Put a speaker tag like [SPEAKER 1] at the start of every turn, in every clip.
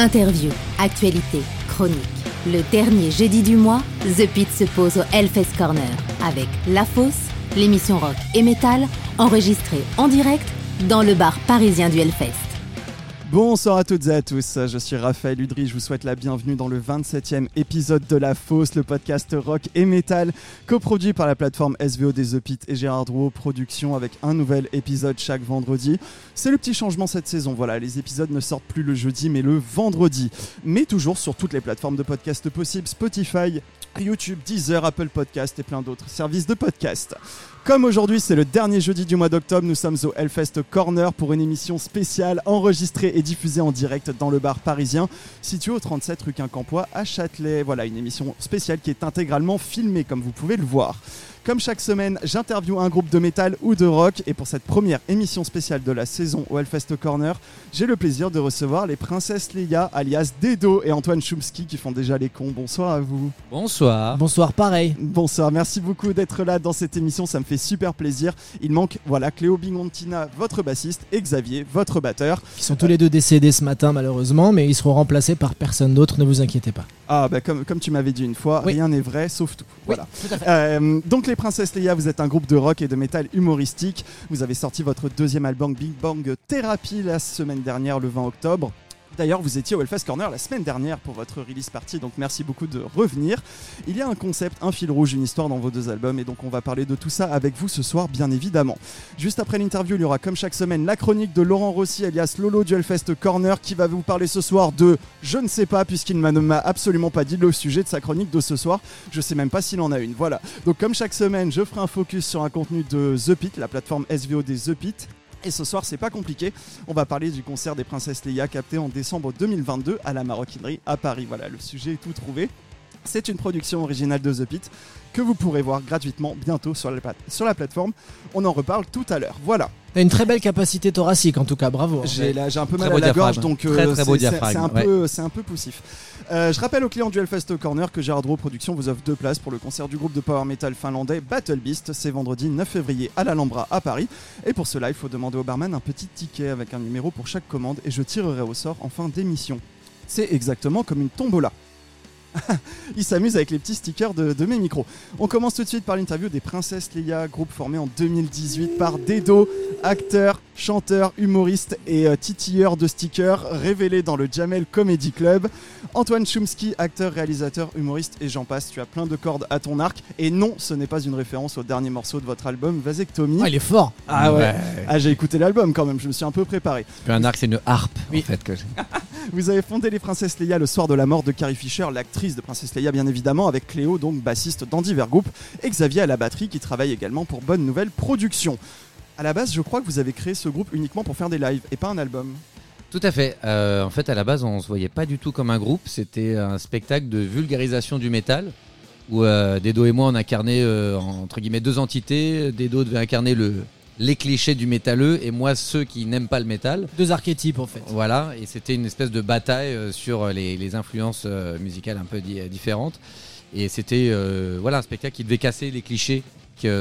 [SPEAKER 1] Interview, actualité, chronique. Le dernier jeudi du mois, The Pit se pose au Hellfest Corner avec La Fosse, l'émission rock et métal, enregistrée en direct dans le bar parisien du Hellfest.
[SPEAKER 2] Bonsoir à toutes et à tous, je suis Raphaël Udry, je vous souhaite la bienvenue dans le 27e épisode de La Fosse, le podcast rock et métal, coproduit par la plateforme SVO des The et Gérard Drouot Production avec un nouvel épisode chaque vendredi. C'est le petit changement cette saison, voilà, les épisodes ne sortent plus le jeudi mais le vendredi, mais toujours sur toutes les plateformes de podcast possibles, Spotify, YouTube, Deezer, Apple Podcast et plein d'autres services de podcast. Comme aujourd'hui c'est le dernier jeudi du mois d'octobre, nous sommes au Hellfest Corner pour une émission spéciale enregistrée et diffusée en direct dans le bar parisien situé au 37 rue Quincampoix à Châtelet. Voilà une émission spéciale qui est intégralement filmée comme vous pouvez le voir. Comme chaque semaine, j'interviewe un groupe de métal ou de rock et pour cette première émission spéciale de la saison au Hellfest Corner, j'ai le plaisir de recevoir les princesses Leia alias Dedo et Antoine Chumsky qui font déjà les cons. Bonsoir à vous.
[SPEAKER 3] Bonsoir.
[SPEAKER 4] Bonsoir, pareil.
[SPEAKER 2] Bonsoir, merci beaucoup d'être là dans cette émission, ça me fait super plaisir. Il manque, voilà, Cléo Bingontina, votre bassiste, et Xavier, votre batteur.
[SPEAKER 4] Ils sont tous les deux décédés ce matin, malheureusement, mais ils seront remplacés par personne d'autre, ne vous inquiétez pas.
[SPEAKER 2] Ah, bah comme, comme tu m'avais dit une fois,
[SPEAKER 4] Oui.
[SPEAKER 2] rien n'est vrai sauf tout.
[SPEAKER 4] Oui,
[SPEAKER 2] Voilà.
[SPEAKER 4] tout à fait.
[SPEAKER 2] Euh, donc les Princesses Leia, vous êtes un groupe de rock et de métal humoristique. Vous avez sorti votre deuxième album Big Bang Therapy la semaine dernière, le 20 octobre. D'ailleurs, vous étiez au Hellfest Corner la semaine dernière pour votre release party, donc merci beaucoup de revenir. Il y a un concept, un fil rouge, une histoire dans vos deux albums, et donc on va parler de tout ça avec vous ce soir, bien évidemment. Juste après l'interview, il y aura comme chaque semaine la chronique de Laurent Rossi, alias Lolo du Hellfest Corner, qui va vous parler ce soir de je ne sais pas, puisqu'il ne m'a absolument pas dit le sujet de sa chronique de ce soir. Je sais même pas s'il en a une. Voilà. Donc comme chaque semaine, je ferai un focus sur un contenu de The Pit, la plateforme SVO des The Pit. Et ce soir, c'est pas compliqué. On va parler du concert des Princesses Leia capté en décembre 2022 à la Maroquinerie à Paris. Voilà, le sujet est tout trouvé. C'est une production originale de The Pit que vous pourrez voir gratuitement bientôt sur la, pla- sur la plateforme. On en reparle tout à l'heure. Voilà.
[SPEAKER 4] T'as une très belle capacité thoracique, en tout cas, bravo.
[SPEAKER 2] J'ai là, j'ai un peu
[SPEAKER 3] Très
[SPEAKER 2] mal à la gorge, donc euh, c'est- un,
[SPEAKER 3] ouais.
[SPEAKER 2] peu- c'est un peu poussif. Euh, je rappelle aux clients du Hellfest Corner que Gérard Drouot Productions vous offre deux places pour le concert du groupe de power metal finlandais Battle Beast. C'est vendredi 9 février à l'Alhambra à Paris. Et pour cela, il faut demander au barman un petit ticket avec un numéro pour chaque commande et je tirerai au sort en fin d'émission. C'est exactement comme une tombola. Il s'amuse avec les petits stickers de, mes micros. On commence tout de suite par l'interview des Princesses Leia, groupe formé en 2018 par Dedo, acteur, chanteur, humoriste et euh, titilleur de stickers, révélé dans le Jamel Comedy Club. Antoine Chumsky, acteur, réalisateur, humoriste et j'en passe. Tu as plein de cordes à ton arc. Et non, ce n'est pas une référence au dernier morceau de votre album Vasectomie.
[SPEAKER 4] Ah, il est fort.
[SPEAKER 2] Ah ouais. Ah, j'ai écouté l'album quand même, je me suis un peu préparé.
[SPEAKER 3] Puis un arc, c'est une harpe,
[SPEAKER 4] Oui.
[SPEAKER 3] en fait. Que j'ai.
[SPEAKER 2] Vous avez fondé les Princesses Leia le soir de la mort de Carrie Fisher, l'actrice de Princesse Leia bien évidemment, avec Cléo, donc bassiste d'Andy Vergroup, et Xavier à la batterie qui travaille également pour Bonne Nouvelle Productions. À la base, je crois que vous avez créé ce groupe uniquement pour faire des lives et pas un album.
[SPEAKER 3] Tout à fait. Euh, en fait, à la base, on se voyait pas du tout comme un groupe. C'était un spectacle de vulgarisation du métal où euh, Dedo et moi, on incarnait euh, entre guillemets deux entités. Dedo devait incarner le les clichés du métalleux et moi ceux qui n'aiment pas le métal.
[SPEAKER 4] Deux archétypes, en fait.
[SPEAKER 3] Voilà, et c'était une espèce de bataille euh, sur les, les influences euh, musicales un peu di- différentes. Et c'était euh, voilà un spectacle qui devait casser les clichés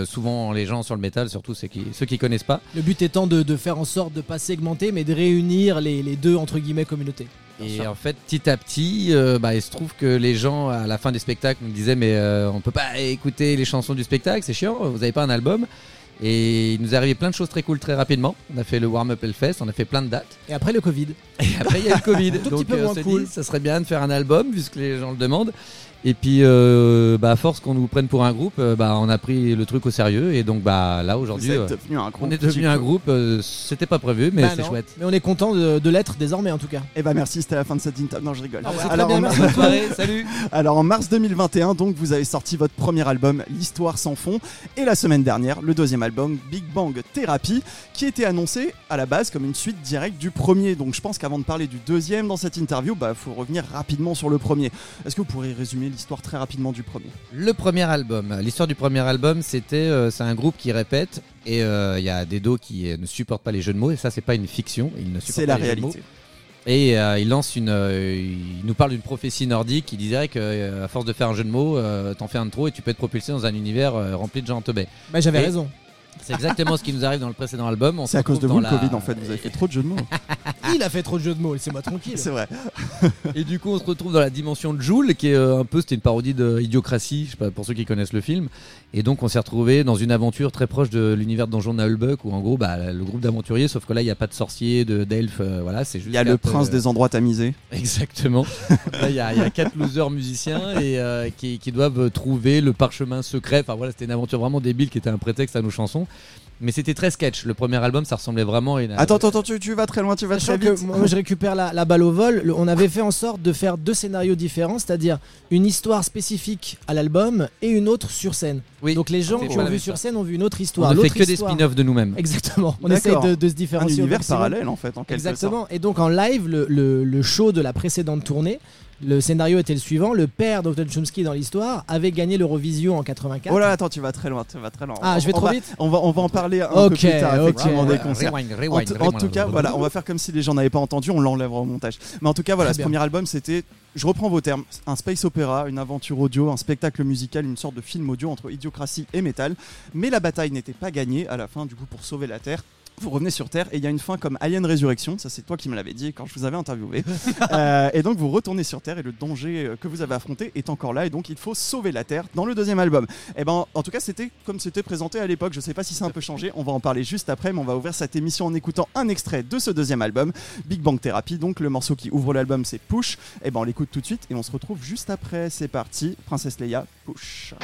[SPEAKER 3] souvent les gens sur le métal, surtout ceux qui ceux qui connaissent pas.
[SPEAKER 4] Le but étant de, de faire en sorte de pas segmenter, mais de réunir les, les deux, entre guillemets, communautés.
[SPEAKER 3] Et en fait, petit à petit, euh, bah, il se trouve que les gens à la fin des spectacles nous disaient mais euh, on peut pas écouter les chansons du spectacle, c'est chiant, vous avez pas un album. Et il nous est arrivé plein de choses très cool très rapidement. On a fait le warm-up Hellfest, on a fait plein de dates.
[SPEAKER 4] Et après, le Covid.
[SPEAKER 3] Et après, il y a le Covid.
[SPEAKER 4] tout petit peu
[SPEAKER 3] euh,
[SPEAKER 4] moins cool.
[SPEAKER 3] dit, ça serait bien de faire un album, puisque les gens le demandent. Et puis, euh, bah, à force qu'on nous prenne pour un groupe, euh, bah, on a pris le truc au sérieux. Et donc, bah, là, aujourd'hui, euh,
[SPEAKER 2] devenu un groupe.
[SPEAKER 3] on est devenu un groupe. euh, C'était pas prévu, mais
[SPEAKER 4] Bah
[SPEAKER 3] c'est chouette.
[SPEAKER 4] Mais on est content de, de l'être désormais, en tout cas.
[SPEAKER 2] Et bah merci, c'était la fin de cette interview. Non, je rigole.
[SPEAKER 4] Ah,
[SPEAKER 2] Alors,
[SPEAKER 4] bien,
[SPEAKER 2] en
[SPEAKER 4] merci.
[SPEAKER 3] Bonne soirée, salut
[SPEAKER 2] Alors en mars 2021, donc vous avez sorti votre premier album L'Histoire sans fond et la semaine dernière le deuxième album Big Bang Therapy qui était annoncé à la base comme une suite directe du premier. Donc je pense qu'avant de parler du deuxième dans cette interview, bah faut revenir rapidement sur le premier. Est-ce que vous pourriez résumer l'histoire très rapidement du premier
[SPEAKER 3] Le premier album, l'histoire du premier album, c'était euh, c'est un groupe qui répète et euh, il y a Dedo qui euh, ne supporte pas les jeux de mots et ça c'est pas une fiction, il ne supporte
[SPEAKER 2] C'est
[SPEAKER 3] pas
[SPEAKER 2] la
[SPEAKER 3] les jeux de mots.
[SPEAKER 2] réalité.
[SPEAKER 3] Et euh, il lance une, euh, il nous parle d'une prophétie nordique qui disait que euh, à force de faire un jeu de mots, euh, t'en fais un de trop et tu peux être propulsé dans un univers euh, rempli de gens teubés.
[SPEAKER 4] Bah, j'avais
[SPEAKER 3] Et-
[SPEAKER 4] raison.
[SPEAKER 3] C'est exactement ce qui nous arrive dans le précédent album.
[SPEAKER 2] C'est à cause de vous le
[SPEAKER 3] la-
[SPEAKER 2] Covid en fait, vous avez fait trop de jeux de mots.
[SPEAKER 4] Il a fait trop de jeux de mots, laissez-moi tranquille.
[SPEAKER 5] C'est vrai.
[SPEAKER 3] Et du coup, on se retrouve dans la dimension de Joule, qui est euh, un peu, c'était une parodie de Idiocratie, je sais pas, pour ceux qui connaissent le film. Et donc, on s'est retrouvé dans une aventure très proche de l'univers de Donjon où en gros, bah, le groupe d'aventuriers, sauf que là, il n'y a pas de sorciers, de d'elfes, euh, voilà, c'est juste.
[SPEAKER 5] Il y a le prince
[SPEAKER 3] euh,
[SPEAKER 5] des endroits tamisés.
[SPEAKER 3] Exactement. Là, il y, a- il y a quatre losers musiciens et euh, qui, qui doivent trouver le parchemin secret. Enfin voilà, c'était une aventure vraiment débile qui était un prétexte à nos chansons. Mais c'était très sketch. Le premier album, ça ressemblait vraiment à une.
[SPEAKER 5] Attends, attends, attends, tu, tu vas très loin, tu vas
[SPEAKER 4] Sachant
[SPEAKER 5] très vite.
[SPEAKER 4] moi je récupère la, la balle au vol, le- on avait fait en sorte de faire deux scénarios différents, c'est-à-dire une histoire spécifique à l'album et une autre sur scène.
[SPEAKER 3] Oui.
[SPEAKER 4] Donc les gens qui ont vu sur scène ont vu une autre
[SPEAKER 3] On
[SPEAKER 4] histoire.
[SPEAKER 3] ne fait que des spin-offs de nous-mêmes.
[SPEAKER 4] Exactement. On essaie de, de se
[SPEAKER 5] Un
[SPEAKER 4] différencier. au
[SPEAKER 5] univers parallèle en fait, en quelque sorte.
[SPEAKER 4] Exactement. Et donc en live, le, le- le show de la précédente tournée, le scénario était le suivant. Le père d'Octon Chomsky dans l'histoire avait gagné l'Eurovision en 84.
[SPEAKER 5] Oh là, attends, tu vas très loin, tu vas très loin.
[SPEAKER 4] Ah,
[SPEAKER 5] On-
[SPEAKER 4] je vais trop
[SPEAKER 5] va-
[SPEAKER 4] vite
[SPEAKER 5] On va, on va en parler un
[SPEAKER 4] Ok,
[SPEAKER 5] peu plus tard, effectivement, des concerts.
[SPEAKER 3] rewind,
[SPEAKER 5] En,
[SPEAKER 3] rewind,
[SPEAKER 5] tout- en
[SPEAKER 3] rewind.
[SPEAKER 5] tout cas, voilà, on va faire comme si les gens n'avaient pas entendu, on l'enlèvera au montage. Mais en tout cas, voilà, ce
[SPEAKER 4] bien.
[SPEAKER 5] premier album, c'était, je reprends vos termes, un space opéra, une aventure audio, un spectacle musical, une sorte de film audio entre idiocratie et métal. Mais la bataille n'était pas gagnée à la fin, du coup, pour sauver la Terre. Vous revenez sur Terre et il y a une fin comme Alien Résurrection, ça c'est toi qui me l'avais dit quand je vous avais interviewé. Euh, et donc vous retournez sur Terre et le danger euh, que vous avez affronté est encore là et donc il faut sauver la Terre dans le deuxième album. Et ben en tout cas c'était comme c'était présenté à l'époque, je sais pas si a un peu changé, on va en parler juste après mais on va ouvrir cette émission en écoutant un extrait de ce deuxième album, Big Bang Therapy, donc le morceau qui ouvre l'album c'est Push. Et ben on l'écoute tout de suite et on se retrouve juste après, c'est parti, Princesse Leia, Push.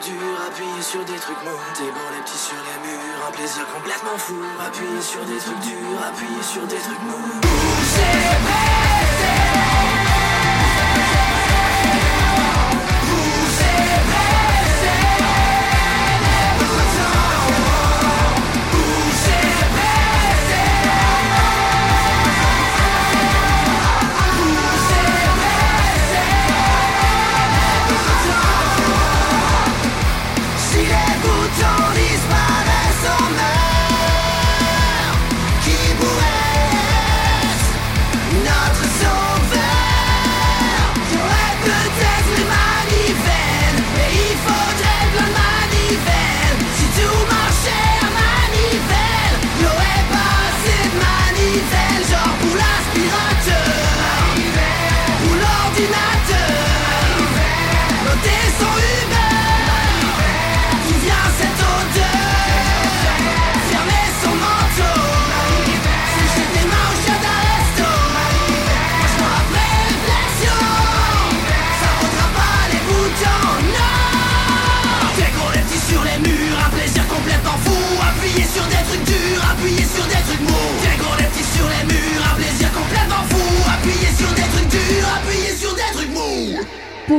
[SPEAKER 6] Trucs sur des trucs mous. Bons les petits sur les murs, un plaisir complètement fou. Appuyer sur des trucs durs, appuyer sur des trucs mous.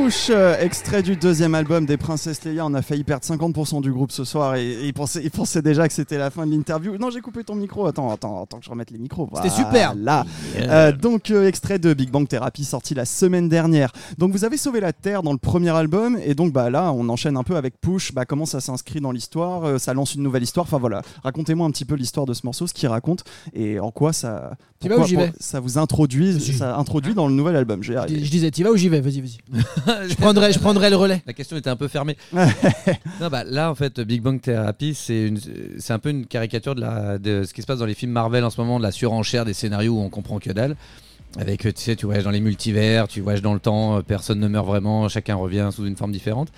[SPEAKER 2] Push, euh, extrait du deuxième album des Princesses Leia. On a failli perdre 50% du groupe ce soir et, et ils, pensaient, ils pensaient déjà que c'était la fin de l'interview. Non, j'ai coupé ton micro. Attends, attends, attends que je remette les micros.
[SPEAKER 4] C'était super.
[SPEAKER 2] Là. Euh, donc, euh, extrait de Big Bang Therapy sorti la semaine dernière. Donc, vous avez sauvé la Terre dans le premier album et donc bah là, on enchaîne un peu avec Push. Bah, comment ça s'inscrit dans l'histoire? Euh, Ça lance une nouvelle histoire. Enfin voilà, racontez-moi un petit peu l'histoire de ce morceau, ce qu'il raconte et en quoi ça.
[SPEAKER 4] Tu vas ou j'y vais
[SPEAKER 2] Ça vous introduit, ça introduit dans le nouvel album. Je
[SPEAKER 4] Je, disais, t'y vas ou j'y vais Vas-y, vas-y. je, prendrai, je prendrai le relais.
[SPEAKER 3] La question était un peu fermée. non, bah, là, en fait, Big Bang Therapy, c'est un peu une caricature de, la, de ce qui se passe dans les films Marvel en ce moment, de la surenchère des scénarios où on comprend que dalle. Avec, tu sais, tu voyages dans les multivers, tu voyages dans le temps, euh, personne ne meurt vraiment, chacun revient sous une forme différente.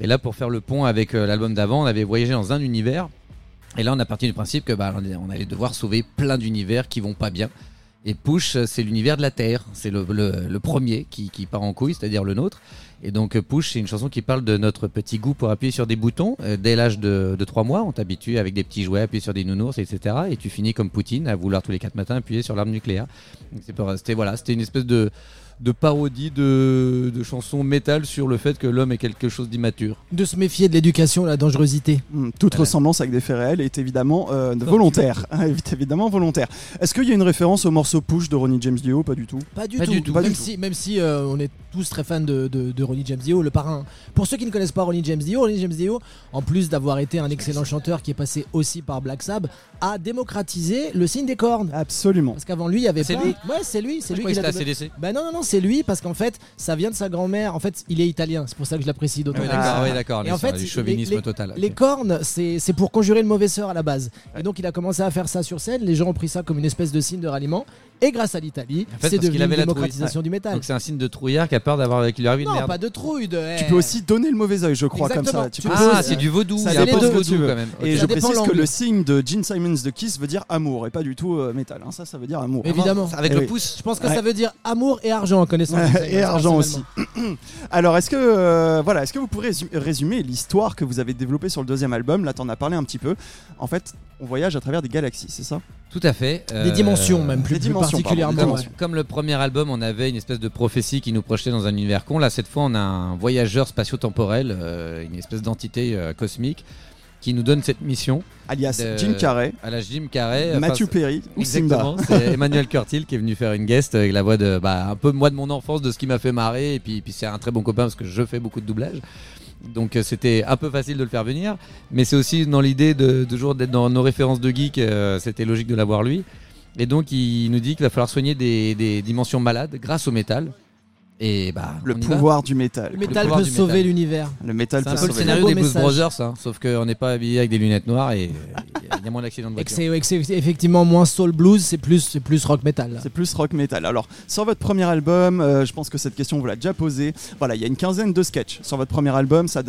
[SPEAKER 3] Et là, pour faire le pont avec euh, l'album d'avant, on avait voyagé dans un univers. Et là, on a parti du principe que bah, on allait devoir sauver plein d'univers qui vont pas bien. Et Push, c'est l'univers de la Terre. C'est le, le- premier qui, qui part en couille, c'est-à-dire le nôtre. Et donc euh, Push, c'est une chanson qui parle de notre petit goût pour appuyer sur des boutons. Euh, dès l'âge de, de 3 mois, on t'habitue avec des petits jouets, appuyer sur des nounours, etc. Et tu finis comme Poutine, à vouloir tous les 4 matins appuyer sur l'arme nucléaire. C'était voilà, une espèce de, de parodie de, de chanson métal sur le fait que l'homme est quelque chose d'immature.
[SPEAKER 4] De se méfier de l'éducation, la dangerosité.
[SPEAKER 2] Hmm, Toute
[SPEAKER 3] Voilà.
[SPEAKER 2] ressemblance avec des faits réels est évidemment euh, volontaire. est évidemment volontaire. Est-ce qu'il y a une référence au morceau Push de Ronnie James Dio Pas du tout?
[SPEAKER 4] Pas du
[SPEAKER 3] Pas
[SPEAKER 4] tout.
[SPEAKER 3] du tout.
[SPEAKER 2] Pas
[SPEAKER 4] même,
[SPEAKER 2] du
[SPEAKER 4] si, même si euh, on est tous très fans de, de, de Ronnie James Dio, le parrain. Pour ceux qui ne connaissent pas Ronnie James Dio, Ronnie James Dio, en plus d'avoir été un excellent chanteur qui est passé aussi par Black Sabbath, a démocratisé le signe des cornes.
[SPEAKER 2] Absolument.
[SPEAKER 4] Parce qu'avant lui, il y avait
[SPEAKER 3] C'est
[SPEAKER 4] pas.
[SPEAKER 3] lui
[SPEAKER 4] Ouais, c'est lui, c'est lui qui l'a. Bah non, non, non, c'est lui parce qu'en fait, ça vient de sa grand-mère. En fait, il est italien, c'est pour ça que je l'apprécie d'autant
[SPEAKER 3] Ah oui,
[SPEAKER 4] plus.
[SPEAKER 3] d'accord, oui, d'accord.
[SPEAKER 4] Et en fait,
[SPEAKER 3] c'est du
[SPEAKER 4] les-
[SPEAKER 3] chauvinisme
[SPEAKER 4] les-
[SPEAKER 3] total.
[SPEAKER 4] Les cornes, c'est c'est pour conjurer le mauvais sort à la base. Et donc, il a commencé à faire ça sur scène. Les gens ont pris ça comme une espèce de signe de ralliement. Et grâce à l'Italie,
[SPEAKER 3] En fait,
[SPEAKER 4] c'est devenu
[SPEAKER 3] qu'il avait
[SPEAKER 4] une
[SPEAKER 3] la
[SPEAKER 4] démocratisation du métal.
[SPEAKER 3] Donc c'est un signe de trouillard qui a peur d'avoir qu'il lui
[SPEAKER 4] Non,
[SPEAKER 3] merde.
[SPEAKER 4] pas de trouille. De...
[SPEAKER 2] Tu peux aussi donner le mauvais œil, je crois,
[SPEAKER 4] Exactement.
[SPEAKER 2] comme ça. Tu peux
[SPEAKER 3] Ah,
[SPEAKER 2] aussi-
[SPEAKER 3] c'est du vaudou.
[SPEAKER 2] ça
[SPEAKER 4] dépend
[SPEAKER 3] peu de vaudou quand même.
[SPEAKER 2] Et je précise que le signe de Gene Simons de Kiss veut dire amour et pas du tout euh, métal. hein. Ça, ça veut dire amour.
[SPEAKER 4] Évidemment.
[SPEAKER 3] Avec
[SPEAKER 2] Eh
[SPEAKER 3] le
[SPEAKER 2] oui.
[SPEAKER 3] pouce.
[SPEAKER 4] Je pense que
[SPEAKER 2] Ouais.
[SPEAKER 4] ça veut dire amour et argent en connaissant.
[SPEAKER 2] et argent aussi. Alors, est-ce que euh, voilà, est-ce que vous pourrez résu- résumer l'histoire que vous avez développée sur le deuxième album? Là, t'en as parlé un petit peu. En fait, on voyage à travers des galaxies, c'est ça?
[SPEAKER 3] Tout à fait.
[SPEAKER 4] Des
[SPEAKER 3] Euh,
[SPEAKER 4] dimensions, même plus,
[SPEAKER 2] des
[SPEAKER 4] plus
[SPEAKER 2] dimensions, pardon,
[SPEAKER 4] particulièrement.
[SPEAKER 2] des
[SPEAKER 3] Comme,
[SPEAKER 2] dimensions.
[SPEAKER 3] comme le premier album, on avait une espèce de prophétie qui nous projetait dans un univers con. Là, cette fois, on a un voyageur spatio-temporel, euh, une espèce d'entité euh, cosmique qui nous donne cette mission
[SPEAKER 2] Alias
[SPEAKER 3] De-
[SPEAKER 2] Jim Carrey,
[SPEAKER 3] à la Jim Carrey. enfin,
[SPEAKER 2] Matthew
[SPEAKER 3] c'est-
[SPEAKER 2] Perry ou Simba.
[SPEAKER 3] Exactement, c'est Emmanuel Curtil qui est venu faire une guest avec la voix de bah, un peu moi de mon enfance, de ce qui m'a fait marrer, et puis, puis c'est un très bon copain parce que je fais beaucoup de doublage. Donc euh, c'était un peu facile de le faire venir, mais c'est aussi dans l'idée de toujours d'être dans nos références de geek, euh, c'était logique de l'avoir lui. Et donc il nous dit qu'il va falloir soigner des, des dimensions malades grâce au métal. Et bah
[SPEAKER 2] Le pouvoir du métal.
[SPEAKER 4] Le métal peut sauver l'univers.
[SPEAKER 2] Le métal
[SPEAKER 3] C'est
[SPEAKER 2] peut
[SPEAKER 3] un peu le scénario des Blues. Brothers, hein, sauf qu'on n'est pas habillé avec des lunettes noires et y a moins d'accidents de voiture.
[SPEAKER 4] c'est et que c'est effectivement moins soul blues, c'est plus, c'est plus rock metal.
[SPEAKER 2] C'est plus rock metal. Alors, sur votre premier album, euh, je pense que cette question, on vous l'a déjà posée. Voilà, il y a une quinzaine de sketchs. Sur votre premier album, ça,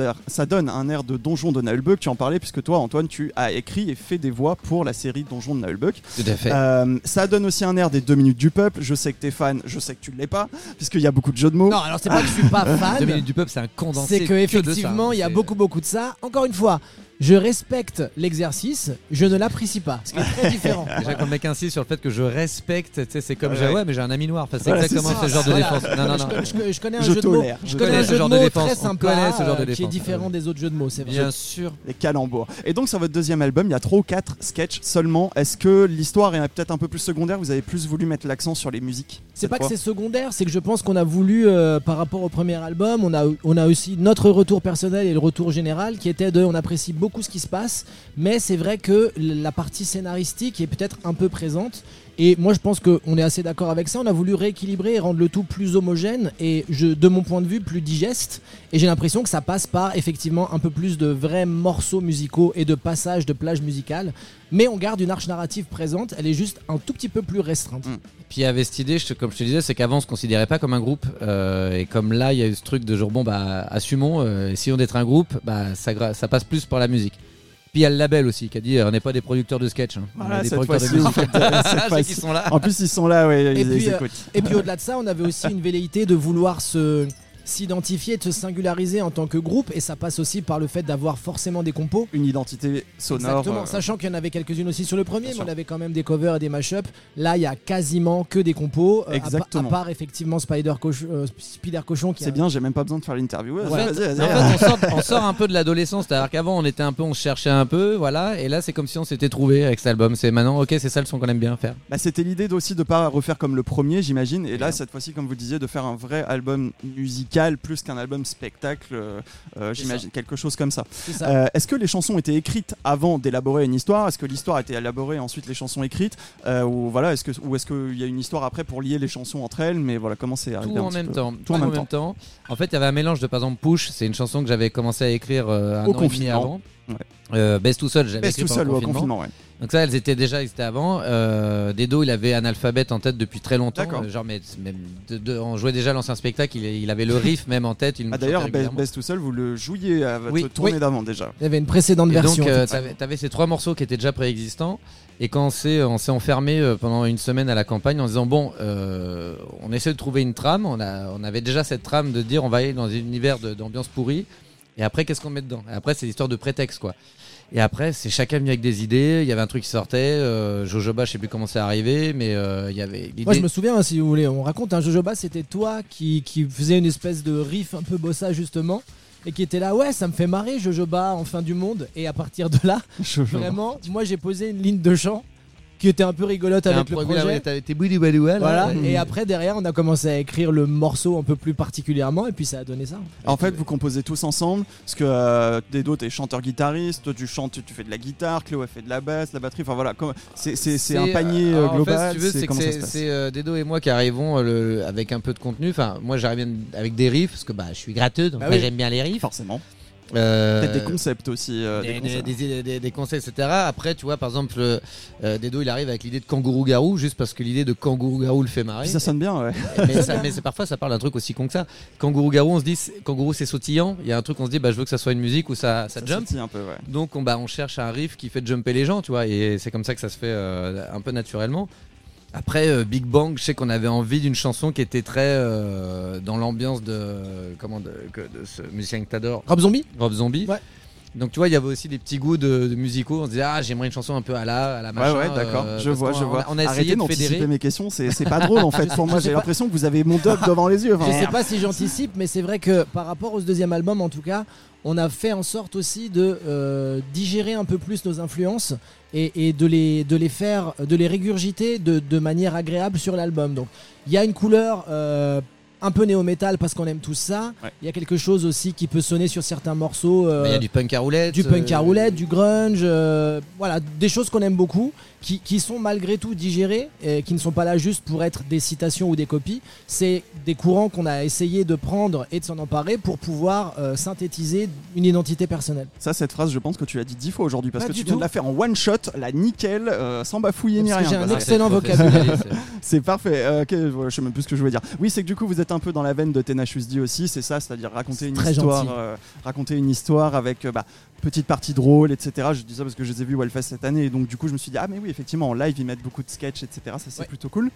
[SPEAKER 2] donne un air de Donjon de Nullbuck. Tu en parlais, puisque toi, Antoine, tu as écrit et fait des voix pour la série Donjon de Nullbuck.
[SPEAKER 3] Tout à fait.
[SPEAKER 2] Euh, ça donne aussi un air des deux minutes du peuple. Je sais que t'es fan, je sais que tu ne l'es pas, puisqu'il y a beaucoup de jeux de mots.
[SPEAKER 4] Non, alors c'est pas que je suis pas fan.
[SPEAKER 3] Deux minutes du peuple, c'est un condensé.
[SPEAKER 4] C'est que
[SPEAKER 3] de ça,
[SPEAKER 4] effectivement,
[SPEAKER 3] hein.
[SPEAKER 4] il y a beaucoup beaucoup de ça. Encore une fois, je respecte l'exercice, je ne l'apprécie pas, ce qui est très différent.
[SPEAKER 3] Déjà quand le mec insiste sur le fait que je respecte, c'est comme
[SPEAKER 2] Ouais.
[SPEAKER 3] j'ai ouais mais j'ai un ami noir. Enfin, c'est
[SPEAKER 2] Voilà,
[SPEAKER 3] exactement
[SPEAKER 2] c'est
[SPEAKER 3] ce genre de
[SPEAKER 4] Voilà.
[SPEAKER 3] défense. Non non
[SPEAKER 4] Je,
[SPEAKER 3] non.
[SPEAKER 4] co- je co- je connais un
[SPEAKER 2] Je
[SPEAKER 4] jeu de mots. Je
[SPEAKER 2] Je
[SPEAKER 4] connais un jeu de mots très sympa,
[SPEAKER 3] ce genre de
[SPEAKER 4] euh, qui est différent des autres jeux de mots, c'est vrai.
[SPEAKER 3] Bien sûr.
[SPEAKER 2] Les calembours. Et donc sur votre deuxième album, il y a trois ou quatre sketchs seulement. Est-ce que l'histoire est peut-être un peu plus secondaire? Vous avez plus voulu mettre l'accent sur les musiques
[SPEAKER 4] C'est pas que c'est secondaire, c'est que je pense qu'on a voulu, euh, par rapport au premier album, on a, on a aussi notre retour personnel et le retour général qui était de on apprécie beaucoup ce qui se passe, mais c'est vrai que la partie scénaristique est peut-être un peu présente. Et moi je pense qu'on est assez d'accord avec ça. On a voulu rééquilibrer et rendre le tout plus homogène et de mon point de vue plus digeste. Et j'ai l'impression que ça passe par effectivement un peu plus de vrais morceaux musicaux et de passages de plages musicales. Mais on garde une arche narrative présente, elle est juste un tout petit peu plus restreinte.
[SPEAKER 3] Puis il y cette idée, comme je te disais, c'est qu'avant on se considérait pas comme un groupe. euh, et comme là, il y a eu ce truc de genre, bon, bah, assumons, euh, essayons d'être un groupe, bah, ça passe plus par la musique. Puis il y a le label aussi qui a dit, euh, on n'est pas des producteurs de sketch. hein. On
[SPEAKER 2] Voilà,
[SPEAKER 3] est des producteurs de musique. Ceux qui sont là.
[SPEAKER 2] En plus, ils sont là, ouais, ils,
[SPEAKER 4] Et puis,
[SPEAKER 2] ils
[SPEAKER 4] euh,
[SPEAKER 2] écoutent.
[SPEAKER 4] Et puis au-delà de ça, on avait aussi une velléité de vouloir se s'identifier, de se singulariser en tant que groupe, et ça passe aussi par le fait d'avoir forcément des compos.
[SPEAKER 2] Une identité sonore.
[SPEAKER 4] Exactement,
[SPEAKER 2] euh,
[SPEAKER 4] sachant qu'il y en avait quelques-unes aussi sur le premier,
[SPEAKER 2] Bien
[SPEAKER 4] mais
[SPEAKER 2] sûr.
[SPEAKER 4] on avait quand même des covers et des mashups. Là, il y a quasiment que des compos, euh,
[SPEAKER 2] Exactement.
[SPEAKER 4] à, part effectivement Spider, euh, Spider Cochon qui
[SPEAKER 2] C'est
[SPEAKER 4] a-
[SPEAKER 2] bien, j'ai même pas besoin de faire l'interview. Ouais,
[SPEAKER 3] En fait, en on, sort, on sort un peu de l'adolescence. C'est-à-dire qu'avant, on était un peu, on cherchait un peu, voilà. Et là, c'est comme si on s'était trouvé avec cet album. C'est maintenant, ok, c'est ça le son qu'on aime bien faire.
[SPEAKER 2] Bah, C'était l'idée aussi de pas refaire comme le premier, j'imagine. Et là, cette fois-ci, comme vous disiez, de faire un vrai album musical plus qu'un album spectacle, euh, euh, j'imagine, quelque chose comme ça. Euh, Est-ce que les chansons étaient écrites avant d'élaborer une histoire? Est-ce que l'histoire a été élaborée ensuite les chansons écrites? Ou voilà, est-ce que ou est-ce qu'il y a une histoire après pour lier les chansons entre elles? Mais voilà, comment c'est arrivé
[SPEAKER 3] Tout en même
[SPEAKER 2] peu
[SPEAKER 3] temps.
[SPEAKER 2] Tout en même temps.
[SPEAKER 3] En fait, il y avait un mélange de, par exemple, Push. C'est une chanson que j'avais commencé à écrire un
[SPEAKER 2] Au
[SPEAKER 3] an et demi
[SPEAKER 2] confinement.
[SPEAKER 3] avant.
[SPEAKER 2] Ouais.
[SPEAKER 3] Baisse tout seul, j'avais écrit
[SPEAKER 2] tout
[SPEAKER 3] pendant
[SPEAKER 2] seul
[SPEAKER 3] le confinement.
[SPEAKER 2] confinement ouais.
[SPEAKER 3] Donc ça, elles étaient déjà existaient avant. Euh, Dedo, il avait un alphabet en tête depuis très longtemps.
[SPEAKER 2] D'accord.
[SPEAKER 3] Euh, Genre, mais de- de- on jouait déjà l'ancien spectacle. Il, il avait le riff même en tête. Il
[SPEAKER 2] Ah, D'ailleurs, Best, tout seul, vous le jouiez à votre
[SPEAKER 3] Oui.
[SPEAKER 2] tournée
[SPEAKER 4] Oui.
[SPEAKER 2] d'avant déjà.
[SPEAKER 4] Il y avait une précédente
[SPEAKER 3] Et
[SPEAKER 4] version.
[SPEAKER 3] donc, euh, t'avais, t'avais ces trois morceaux qui étaient déjà préexistants. Et quand on s'est, on s'est enfermé euh, pendant une semaine à la campagne en disant bon, euh, on essaie de trouver une trame. On, a, on avait déjà cette trame de dire on va aller dans un univers de- d'ambiance pourrie. Et après, qu'est-ce qu'on met dedans? Et après, c'est l'histoire de prétexte, quoi. Et après, c'est chacun venu avec des idées. Il y avait un truc qui sortait. Euh, Jojoba, je sais plus comment c'est arrivé, mais euh, il y avait l'idée.
[SPEAKER 4] Moi je me souviens hein, si vous voulez, on raconte un Jojoba, c'était toi qui, qui faisait une espèce de riff un peu bossa justement et qui était là ouais ça me fait marrer Jojoba en fin du monde et à partir de là vraiment moi j'ai posé une ligne de chant qui était un peu rigolote avec le projet. Voilà, et après derrière on a commencé à écrire le morceau un peu plus particulièrement et puis ça a donné ça.
[SPEAKER 2] En fait, vous composez tous ensemble, parce que euh, Dedo, t'es chanteur-guitariste, toi tu chantes, tu fais de la guitare, Cléo elle fait de la basse, la batterie, enfin voilà, comme- c'est un panier euh,
[SPEAKER 3] alors, en fait,
[SPEAKER 2] global,
[SPEAKER 3] si tu veux,
[SPEAKER 2] c'est
[SPEAKER 3] euh, Dedo et moi qui arrivons euh, le- avec un peu de contenu. Enfin, moi j'arrive bien avec des riffs parce que bah, je suis gratteux, donc
[SPEAKER 2] Bah oui.
[SPEAKER 3] j'aime bien les riffs.
[SPEAKER 2] Forcément.
[SPEAKER 3] Euh,
[SPEAKER 2] Peut-être des concepts aussi. euh, des
[SPEAKER 3] des,
[SPEAKER 2] concepts.
[SPEAKER 3] des- des- des- conseils, etc. Après, tu vois, par exemple, euh, euh, Dedo, il arrive avec l'idée de kangourou garou, juste parce que l'idée de kangourou garou le fait marrer.
[SPEAKER 2] Ça sonne bien, ouais.
[SPEAKER 3] mais ça- mais c'est parfois, ça parle d'un truc aussi con que ça. Kangourou garou, on se dit, kangourou c'est sautillant. Il y a un truc, on se dit, bah, je veux que ça soit une musique où ça, ça,
[SPEAKER 2] Ça
[SPEAKER 3] jump.
[SPEAKER 2] un peu, ouais.
[SPEAKER 3] Donc on, bah, on cherche un riff qui fait jumper les gens, tu vois, et c'est comme ça que ça se fait euh, un peu naturellement. Après euh, Big Bang, je sais qu'on avait envie d'une chanson qui était très euh, dans l'ambiance de comment de, que- de ce musicien que t'adores,
[SPEAKER 4] Rob Zombie
[SPEAKER 3] Rob Zombie.
[SPEAKER 4] Ouais.
[SPEAKER 3] Donc tu vois, il y avait aussi des petits goûts de, de musicaux. On se disait ah j'aimerais une chanson un peu à la à la
[SPEAKER 2] Ouais,
[SPEAKER 3] machin.
[SPEAKER 2] ouais, d'accord.
[SPEAKER 3] euh,
[SPEAKER 2] je
[SPEAKER 3] parce
[SPEAKER 2] vois,
[SPEAKER 3] qu'on-
[SPEAKER 2] je
[SPEAKER 3] on a-
[SPEAKER 2] vois.
[SPEAKER 3] On a, essayé
[SPEAKER 2] Arrêtez
[SPEAKER 3] de
[SPEAKER 2] d'anticiper
[SPEAKER 3] fédérer.
[SPEAKER 2] mes questions, c'est c'est pas drôle en fait. Pour moi, j'ai l'impression que vous avez mon dog devant les yeux. Enfin,
[SPEAKER 4] Je sais pas si j'anticipe, mais c'est vrai que par rapport au deuxième album, en tout cas, on a fait en sorte aussi de euh, digérer un peu plus nos influences et, de, les, faire, de les régurgiter de, de manière agréable sur l'album. Donc, il y a une couleur euh, un peu néo-métal parce qu'on aime tout ça. Il
[SPEAKER 2] Ouais.
[SPEAKER 4] y a quelque chose aussi qui peut sonner sur certains morceaux. euh,
[SPEAKER 3] Il y a du punk à roulette.
[SPEAKER 4] du punk à
[SPEAKER 3] euh,
[SPEAKER 4] roulette, du grunge, euh, voilà, des choses qu'on aime beaucoup, qui, qui sont malgré tout digérées, et qui ne sont pas là juste pour être des citations ou des copies. C'est des courants qu'on a essayé de prendre et de s'en emparer pour pouvoir euh, synthétiser une identité personnelle.
[SPEAKER 2] Ça, cette phrase, je pense que tu l'as dit dix fois aujourd'hui parce
[SPEAKER 4] Pas
[SPEAKER 2] que tu viens
[SPEAKER 4] tout.
[SPEAKER 2] de la faire en one shot, la nickel, euh, sans bafouiller ni
[SPEAKER 4] Parce
[SPEAKER 2] rien.
[SPEAKER 4] j'ai un excellent vocabulaire.
[SPEAKER 3] c'est-
[SPEAKER 2] parfait. Euh, ok, voilà, je sais même plus ce que je voulais dire. Oui, c'est que du coup, vous êtes un peu dans la veine de Tenacious D aussi, c'est ça, c'est-à-dire raconter une
[SPEAKER 4] Très
[SPEAKER 2] histoire, euh, raconter une histoire avec euh, bah, petite partie drôle, etc. Je dis ça parce que je les ai vus au Hellfest cette année, et donc du coup, je me suis dit ah mais oui, effectivement, en live, ils mettent beaucoup de sketchs, etc. Ça, c'est
[SPEAKER 4] Ouais.
[SPEAKER 2] plutôt cool.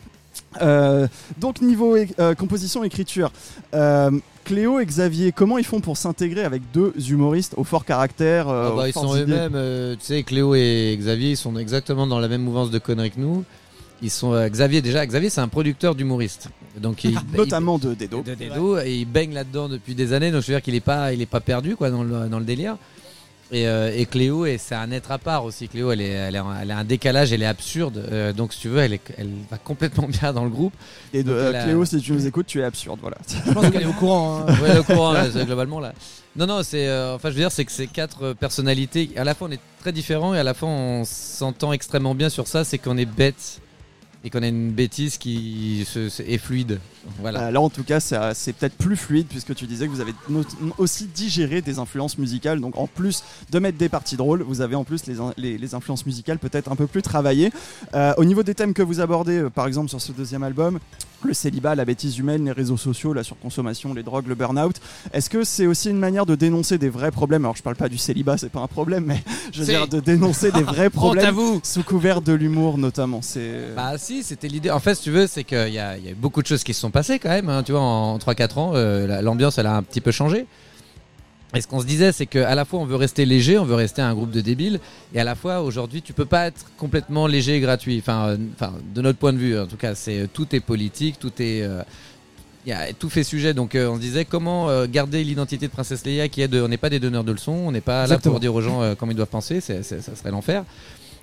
[SPEAKER 2] Euh, donc niveau euh, composition, écriture. euh, Cléo et Xavier, comment ils font pour s'intégrer avec deux humoristes au fort caractère euh,
[SPEAKER 3] Ah bah, ils sont eux-mêmes, euh, tu sais, Cléo et Xavier, ils sont exactement dans la même mouvance de conneries que nous. Ils sont euh, Xavier déjà, Xavier c'est un producteur d'humoristes, donc il,
[SPEAKER 2] Notamment de Dedo.
[SPEAKER 3] il- de Dedo, et il baigne là-dedans depuis des années, donc je veux dire qu'il est pas, il est pas perdu quoi dans le, dans le délire. Et, euh, et Cléo, et c'est un être à part aussi. Cléo, elle, est, elle, est elle a un décalage, elle est absurde. euh, donc si tu veux, elle, est- elle va complètement bien dans le groupe.
[SPEAKER 2] Et de
[SPEAKER 3] Donc,
[SPEAKER 2] euh,
[SPEAKER 3] elle a-
[SPEAKER 2] Cléo, si tu nous écoutes, tu es absurde, voilà.
[SPEAKER 4] Je pense qu'elle est au courant. hein.
[SPEAKER 3] Ouais, au courant, là, globalement là. Non, non, c'est. euh, enfin, je veux dire, c'est que ces quatre personnalités, à la fois on est très différents et à la fois on s'entend extrêmement bien sur ça, c'est qu'on est bête et qu'on a une bêtise qui se- se- est fluide. Voilà.
[SPEAKER 2] Euh, là, en tout cas, c'est peut-être plus fluide puisque tu disais que vous avez aussi digéré des influences musicales. Donc, en plus de mettre des parties drôles, vous avez en plus les, in- les- les influences musicales peut-être un peu plus travaillées. Euh, au niveau des thèmes que vous abordez, euh, par exemple sur ce deuxième album, le célibat, la bêtise humaine, les réseaux sociaux, la surconsommation, les drogues, le burn-out. Est-ce que c'est aussi une manière de dénoncer des vrais problèmes? Alors, je parle pas du célibat, c'est pas un problème, mais je veux dire de dénoncer des vrais problèmes sous couvert de l'humour, notamment. C'est
[SPEAKER 3] Bah si, Si, c'était l'idée. En fait, si tu veux, c'est qu'il y, y a eu beaucoup de choses qui se sont passées quand même. hein, tu vois, en 3-4 ans, euh, la- l'ambiance, elle a un petit peu changé. Et ce qu'on se disait, c'est qu'à la fois, on veut rester léger, on veut rester un groupe de débiles, et à la fois, aujourd'hui, tu peux pas être complètement léger et gratuit. Enfin, euh, enfin de notre point de vue, en tout cas, c'est tout est politique, tout est. euh, il y a, tout fait sujet, donc euh, on se disait comment euh, garder l'identité de Princesse Leia qui est de, on n'est pas des donneurs de leçons, on n'est pas
[SPEAKER 4] Exactement.
[SPEAKER 3] là pour dire aux gens euh, comment ils doivent penser, ça serait l'enfer.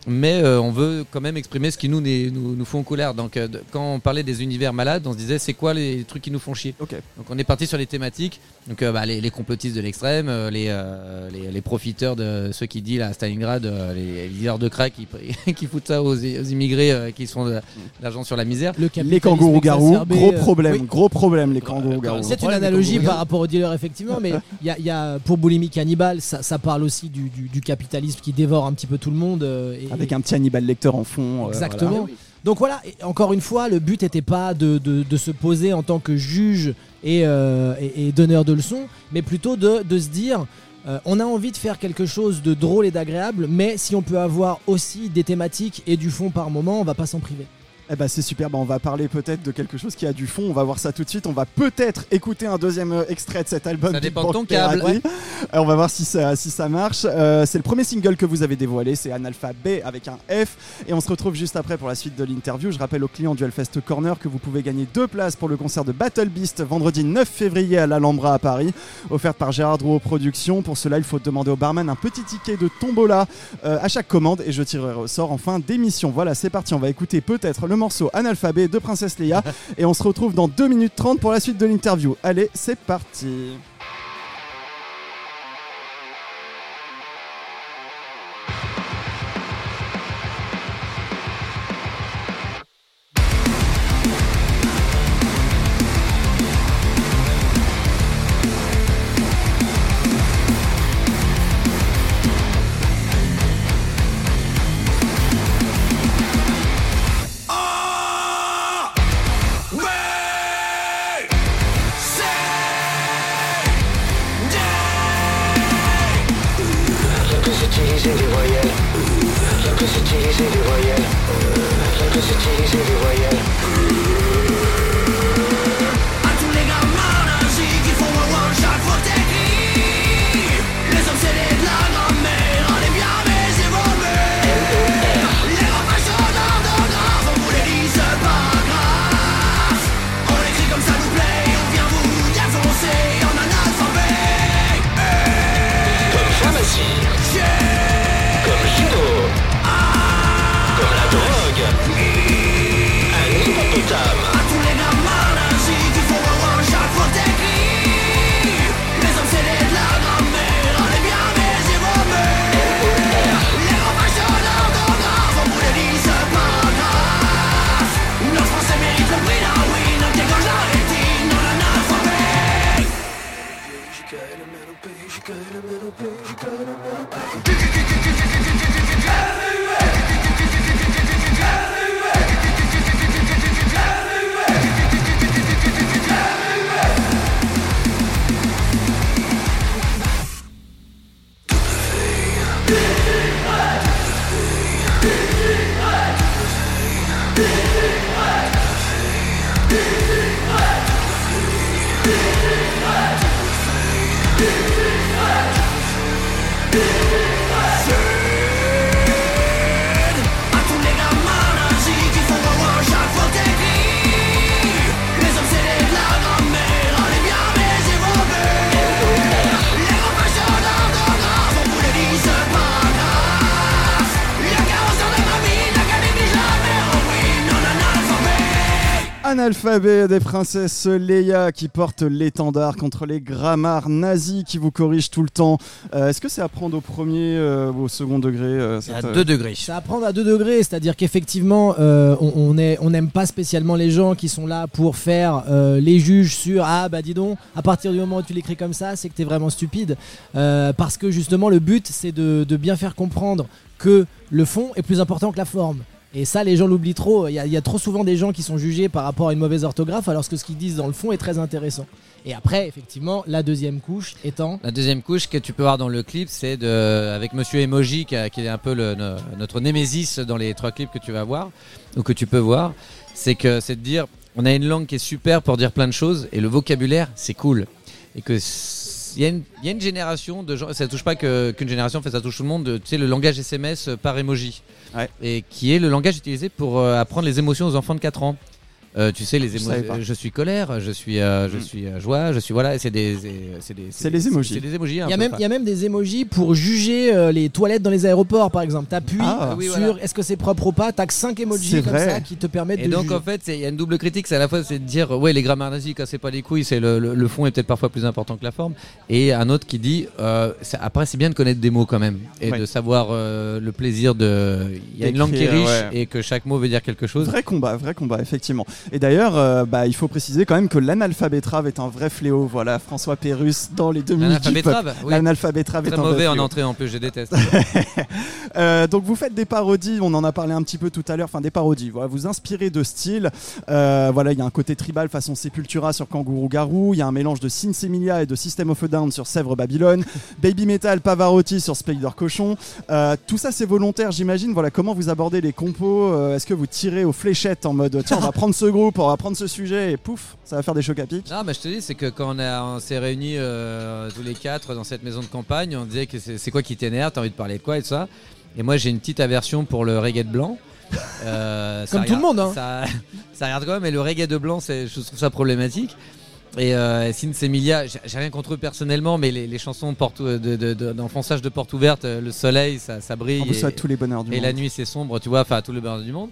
[SPEAKER 3] Mais euh, on veut quand même exprimer ce qui nous, nous, nous font colère. Donc euh, quand on parlait des univers malades, on se disait c'est quoi les trucs qui nous font chier. Donc on est parti sur les thématiques, donc euh, bah, les, les complotistes de l'extrême, euh, les, euh, les, les profiteurs de ceux qui disent à Stalingrad, euh, les, dealers de crack qui, qui foutent ça aux, aux immigrés euh, qui sont de, l'argent sur la misère.
[SPEAKER 4] Le
[SPEAKER 5] Les kangourous-garous, gros
[SPEAKER 4] euh,
[SPEAKER 5] problème,
[SPEAKER 4] oui.
[SPEAKER 5] gros problème, les kangourous-garous.
[SPEAKER 4] C'est une analogie par rapport au dealer effectivement, mais il y a, il y a- pour Boulimie Cannibal, ça, ça parle aussi du, du- du capitalisme qui dévore un petit peu tout le monde. euh, et-
[SPEAKER 5] Avec un petit Hannibal Lecter en fond. euh,
[SPEAKER 4] Exactement.
[SPEAKER 5] voilà.
[SPEAKER 4] Donc voilà, encore une fois, le but n'était pas de, de- de se poser en tant que juge et, euh, et- et donneur de leçons, mais plutôt de, de se dire, euh, on a envie de faire quelque chose de drôle et d'agréable, mais si on peut avoir aussi des thématiques et du fond par moment, on va pas s'en priver.
[SPEAKER 5] Eh ben c'est super, bah, on va parler peut-être de quelque chose qui a du fond, on va voir ça tout de suite, on va peut-être écouter un deuxième euh, extrait de cet album.
[SPEAKER 3] Ça
[SPEAKER 5] Big
[SPEAKER 3] dépend de
[SPEAKER 5] Bang
[SPEAKER 3] ton câble.
[SPEAKER 5] Therapy. On va voir si ça, si ça marche. Euh, c'est le premier single que vous avez dévoilé, c'est Analphabet avec un F. Et on se retrouve juste après pour la suite de l'interview. Je rappelle aux clients du Hellfest Corner que vous pouvez gagner deux places pour le concert de Battle Beast vendredi 9 février à l'Alhambra à Paris, offerte par Gérard Drouot Productions. Pour cela, il faut demander au barman un petit ticket de tombola euh, à chaque commande et je tirerai au sort en fin d'émission. Voilà, c'est parti, on va écouter peut-être le morceau Analphabet de Princesse Leia et on se retrouve dans 2 minutes 30 pour la suite de l'interview. Allez, c'est parti.
[SPEAKER 2] Analphabet
[SPEAKER 5] des princesses Leia qui porte l'étendard contre les grammars nazis qui vous corrigent tout le temps. Euh, Est-ce que c'est à prendre au premier euh, ou au second degré euh,
[SPEAKER 3] à
[SPEAKER 5] euh,
[SPEAKER 3] 2 degrés.
[SPEAKER 4] C'est à prendre à deux degrés, c'est-à-dire qu'effectivement, euh, on on est- on n'aime pas spécialement les gens qui sont là pour faire euh, les juges sur ah bah dis donc, à partir du moment où tu l'écris comme ça, c'est que t'es vraiment stupide, Euh, parce que justement le but c'est de, de bien faire comprendre que le fond est plus important que la forme. Et ça, les gens l'oublient trop. Il y, a, y a trop souvent des gens qui sont jugés par rapport à une mauvaise orthographe, alors que ce qu'ils disent dans le fond est très intéressant. Et après, effectivement, la deuxième couche étant.
[SPEAKER 3] La deuxième couche que tu peux voir dans le clip, c'est de avec Monsieur Emoji qui, est un peu notre némésis dans les trois clips que tu vas voir ou que tu peux voir. C'est que c'est de dire on a une langue qui est super pour dire plein de choses et le vocabulaire c'est cool et que il y, a une- il y a une génération de gens, ça touche pas que- qu'une génération, en fait, ça touche tout le monde. de- Tu sais, le langage SMS par emoji,
[SPEAKER 2] Ouais.
[SPEAKER 3] et qui est le langage utilisé pour euh, apprendre les émotions aux enfants de 4 ans. Euh, tu sais les émotions. Je suis colère, je suis, euh, je
[SPEAKER 2] Mm.
[SPEAKER 3] suis euh, joie, je suis voilà. C'est des, c'est des,
[SPEAKER 2] C'est les emojis.
[SPEAKER 3] C'est des emojis. un
[SPEAKER 4] Il y, a même, il y a même des emojis pour juger euh, les toilettes dans les aéroports, par exemple. T'appuies
[SPEAKER 2] Ah.
[SPEAKER 3] Oui,
[SPEAKER 4] sur
[SPEAKER 3] voilà.
[SPEAKER 4] est-ce que c'est propre ou pas, t'as que 5
[SPEAKER 2] C'est
[SPEAKER 4] emojis comme
[SPEAKER 2] vrai.
[SPEAKER 4] ça qui te permettent
[SPEAKER 3] Et
[SPEAKER 4] de
[SPEAKER 3] donc
[SPEAKER 4] juger.
[SPEAKER 3] en fait, c'est- il y a une double critique, c'est à la fois c'est de dire ouais les grammaires nazies cassez pas les couilles, c'est le, le, le fond est peut-être parfois plus important que la forme, et un autre qui dit euh, c'est- après c'est bien de connaître des mots quand même et
[SPEAKER 2] Ouais.
[SPEAKER 3] de savoir euh, le plaisir de il y a une langue qui est riche
[SPEAKER 2] ouais.
[SPEAKER 3] et que chaque mot veut dire quelque chose.
[SPEAKER 2] Vrai combat, vrai combat, effectivement. Et d'ailleurs, euh, bah, il faut préciser quand même que l'analphabétrave est un vrai fléau. Voilà, François Pérus dans les deux minutes.
[SPEAKER 3] L'analphabétrave, oui.
[SPEAKER 2] L'analphabétrave est
[SPEAKER 3] Très
[SPEAKER 2] un
[SPEAKER 3] mauvais en entrée en plus, je déteste.
[SPEAKER 2] Euh, donc vous faites des parodies, on en a parlé un petit peu tout à l'heure, enfin des parodies, voilà, vous inspirez de style, Euh, voilà, il y a un côté tribal façon Sepultura sur Kangourou Garou, il y a un mélange de Sins Emilia et de System of a Down sur Sèvres Babylone, Baby Metal Pavarotti sur Spider Cochon, tout ça c'est volontaire j'imagine, voilà comment vous abordez les compos, est-ce que vous tirez aux fléchettes en mode tiens on va prendre ce groupe, on va prendre ce sujet et pouf, ça va faire des chocs à pic
[SPEAKER 3] Non, mais je te dis, c'est que quand on, a- on s'est réunis euh, tous les quatre dans cette maison de campagne, on disait que c'est c'est quoi qui t'énerve, t'as envie de parler de quoi et tout ça. Et moi, j'ai une petite aversion pour le reggae de blanc. Euh, ça
[SPEAKER 4] Comme tout le
[SPEAKER 3] regarde-
[SPEAKER 4] monde, hein.
[SPEAKER 3] Ça, ça regarde quand même, mais le reggae de blanc, c'est- je trouve ça problématique. Et euh, Sins Emilia, j'ai j'ai rien contre eux personnellement, mais les, les chansons porte, de, de- de- d'enfonçage de porte ouverte, euh, le soleil, ça, ça brille.
[SPEAKER 2] On vous
[SPEAKER 3] et-
[SPEAKER 2] souhaite tous les bonheurs du
[SPEAKER 3] et
[SPEAKER 2] monde.
[SPEAKER 3] la nuit c'est sombre, tu vois, enfin tout le bonheur du monde.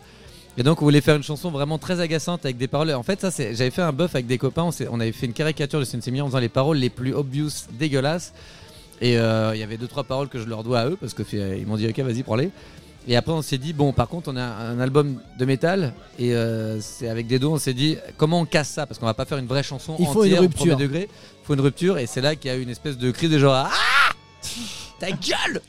[SPEAKER 3] Et donc on voulait faire une chanson vraiment très agaçante avec des paroles. En fait, ça c'est, j'avais fait un buff avec des copains. On, avait fait une caricature de Sensei en faisant les paroles les plus obvious, dégueulasses. Et euh, il y avait deux trois paroles que je leur dois à eux parce que ils m'ont dit ok vas-y prends-les. Et après on s'est dit bon par contre on a un album de métal et euh, c'est avec des dos on s'est dit comment on casse ça? Parce qu'on va pas faire une vraie chanson
[SPEAKER 4] Il faut une
[SPEAKER 3] entière au
[SPEAKER 4] rupture.
[SPEAKER 3] premier degré. Il faut une rupture et c'est là qu'il y a eu une espèce de cri de genre ah ta gueule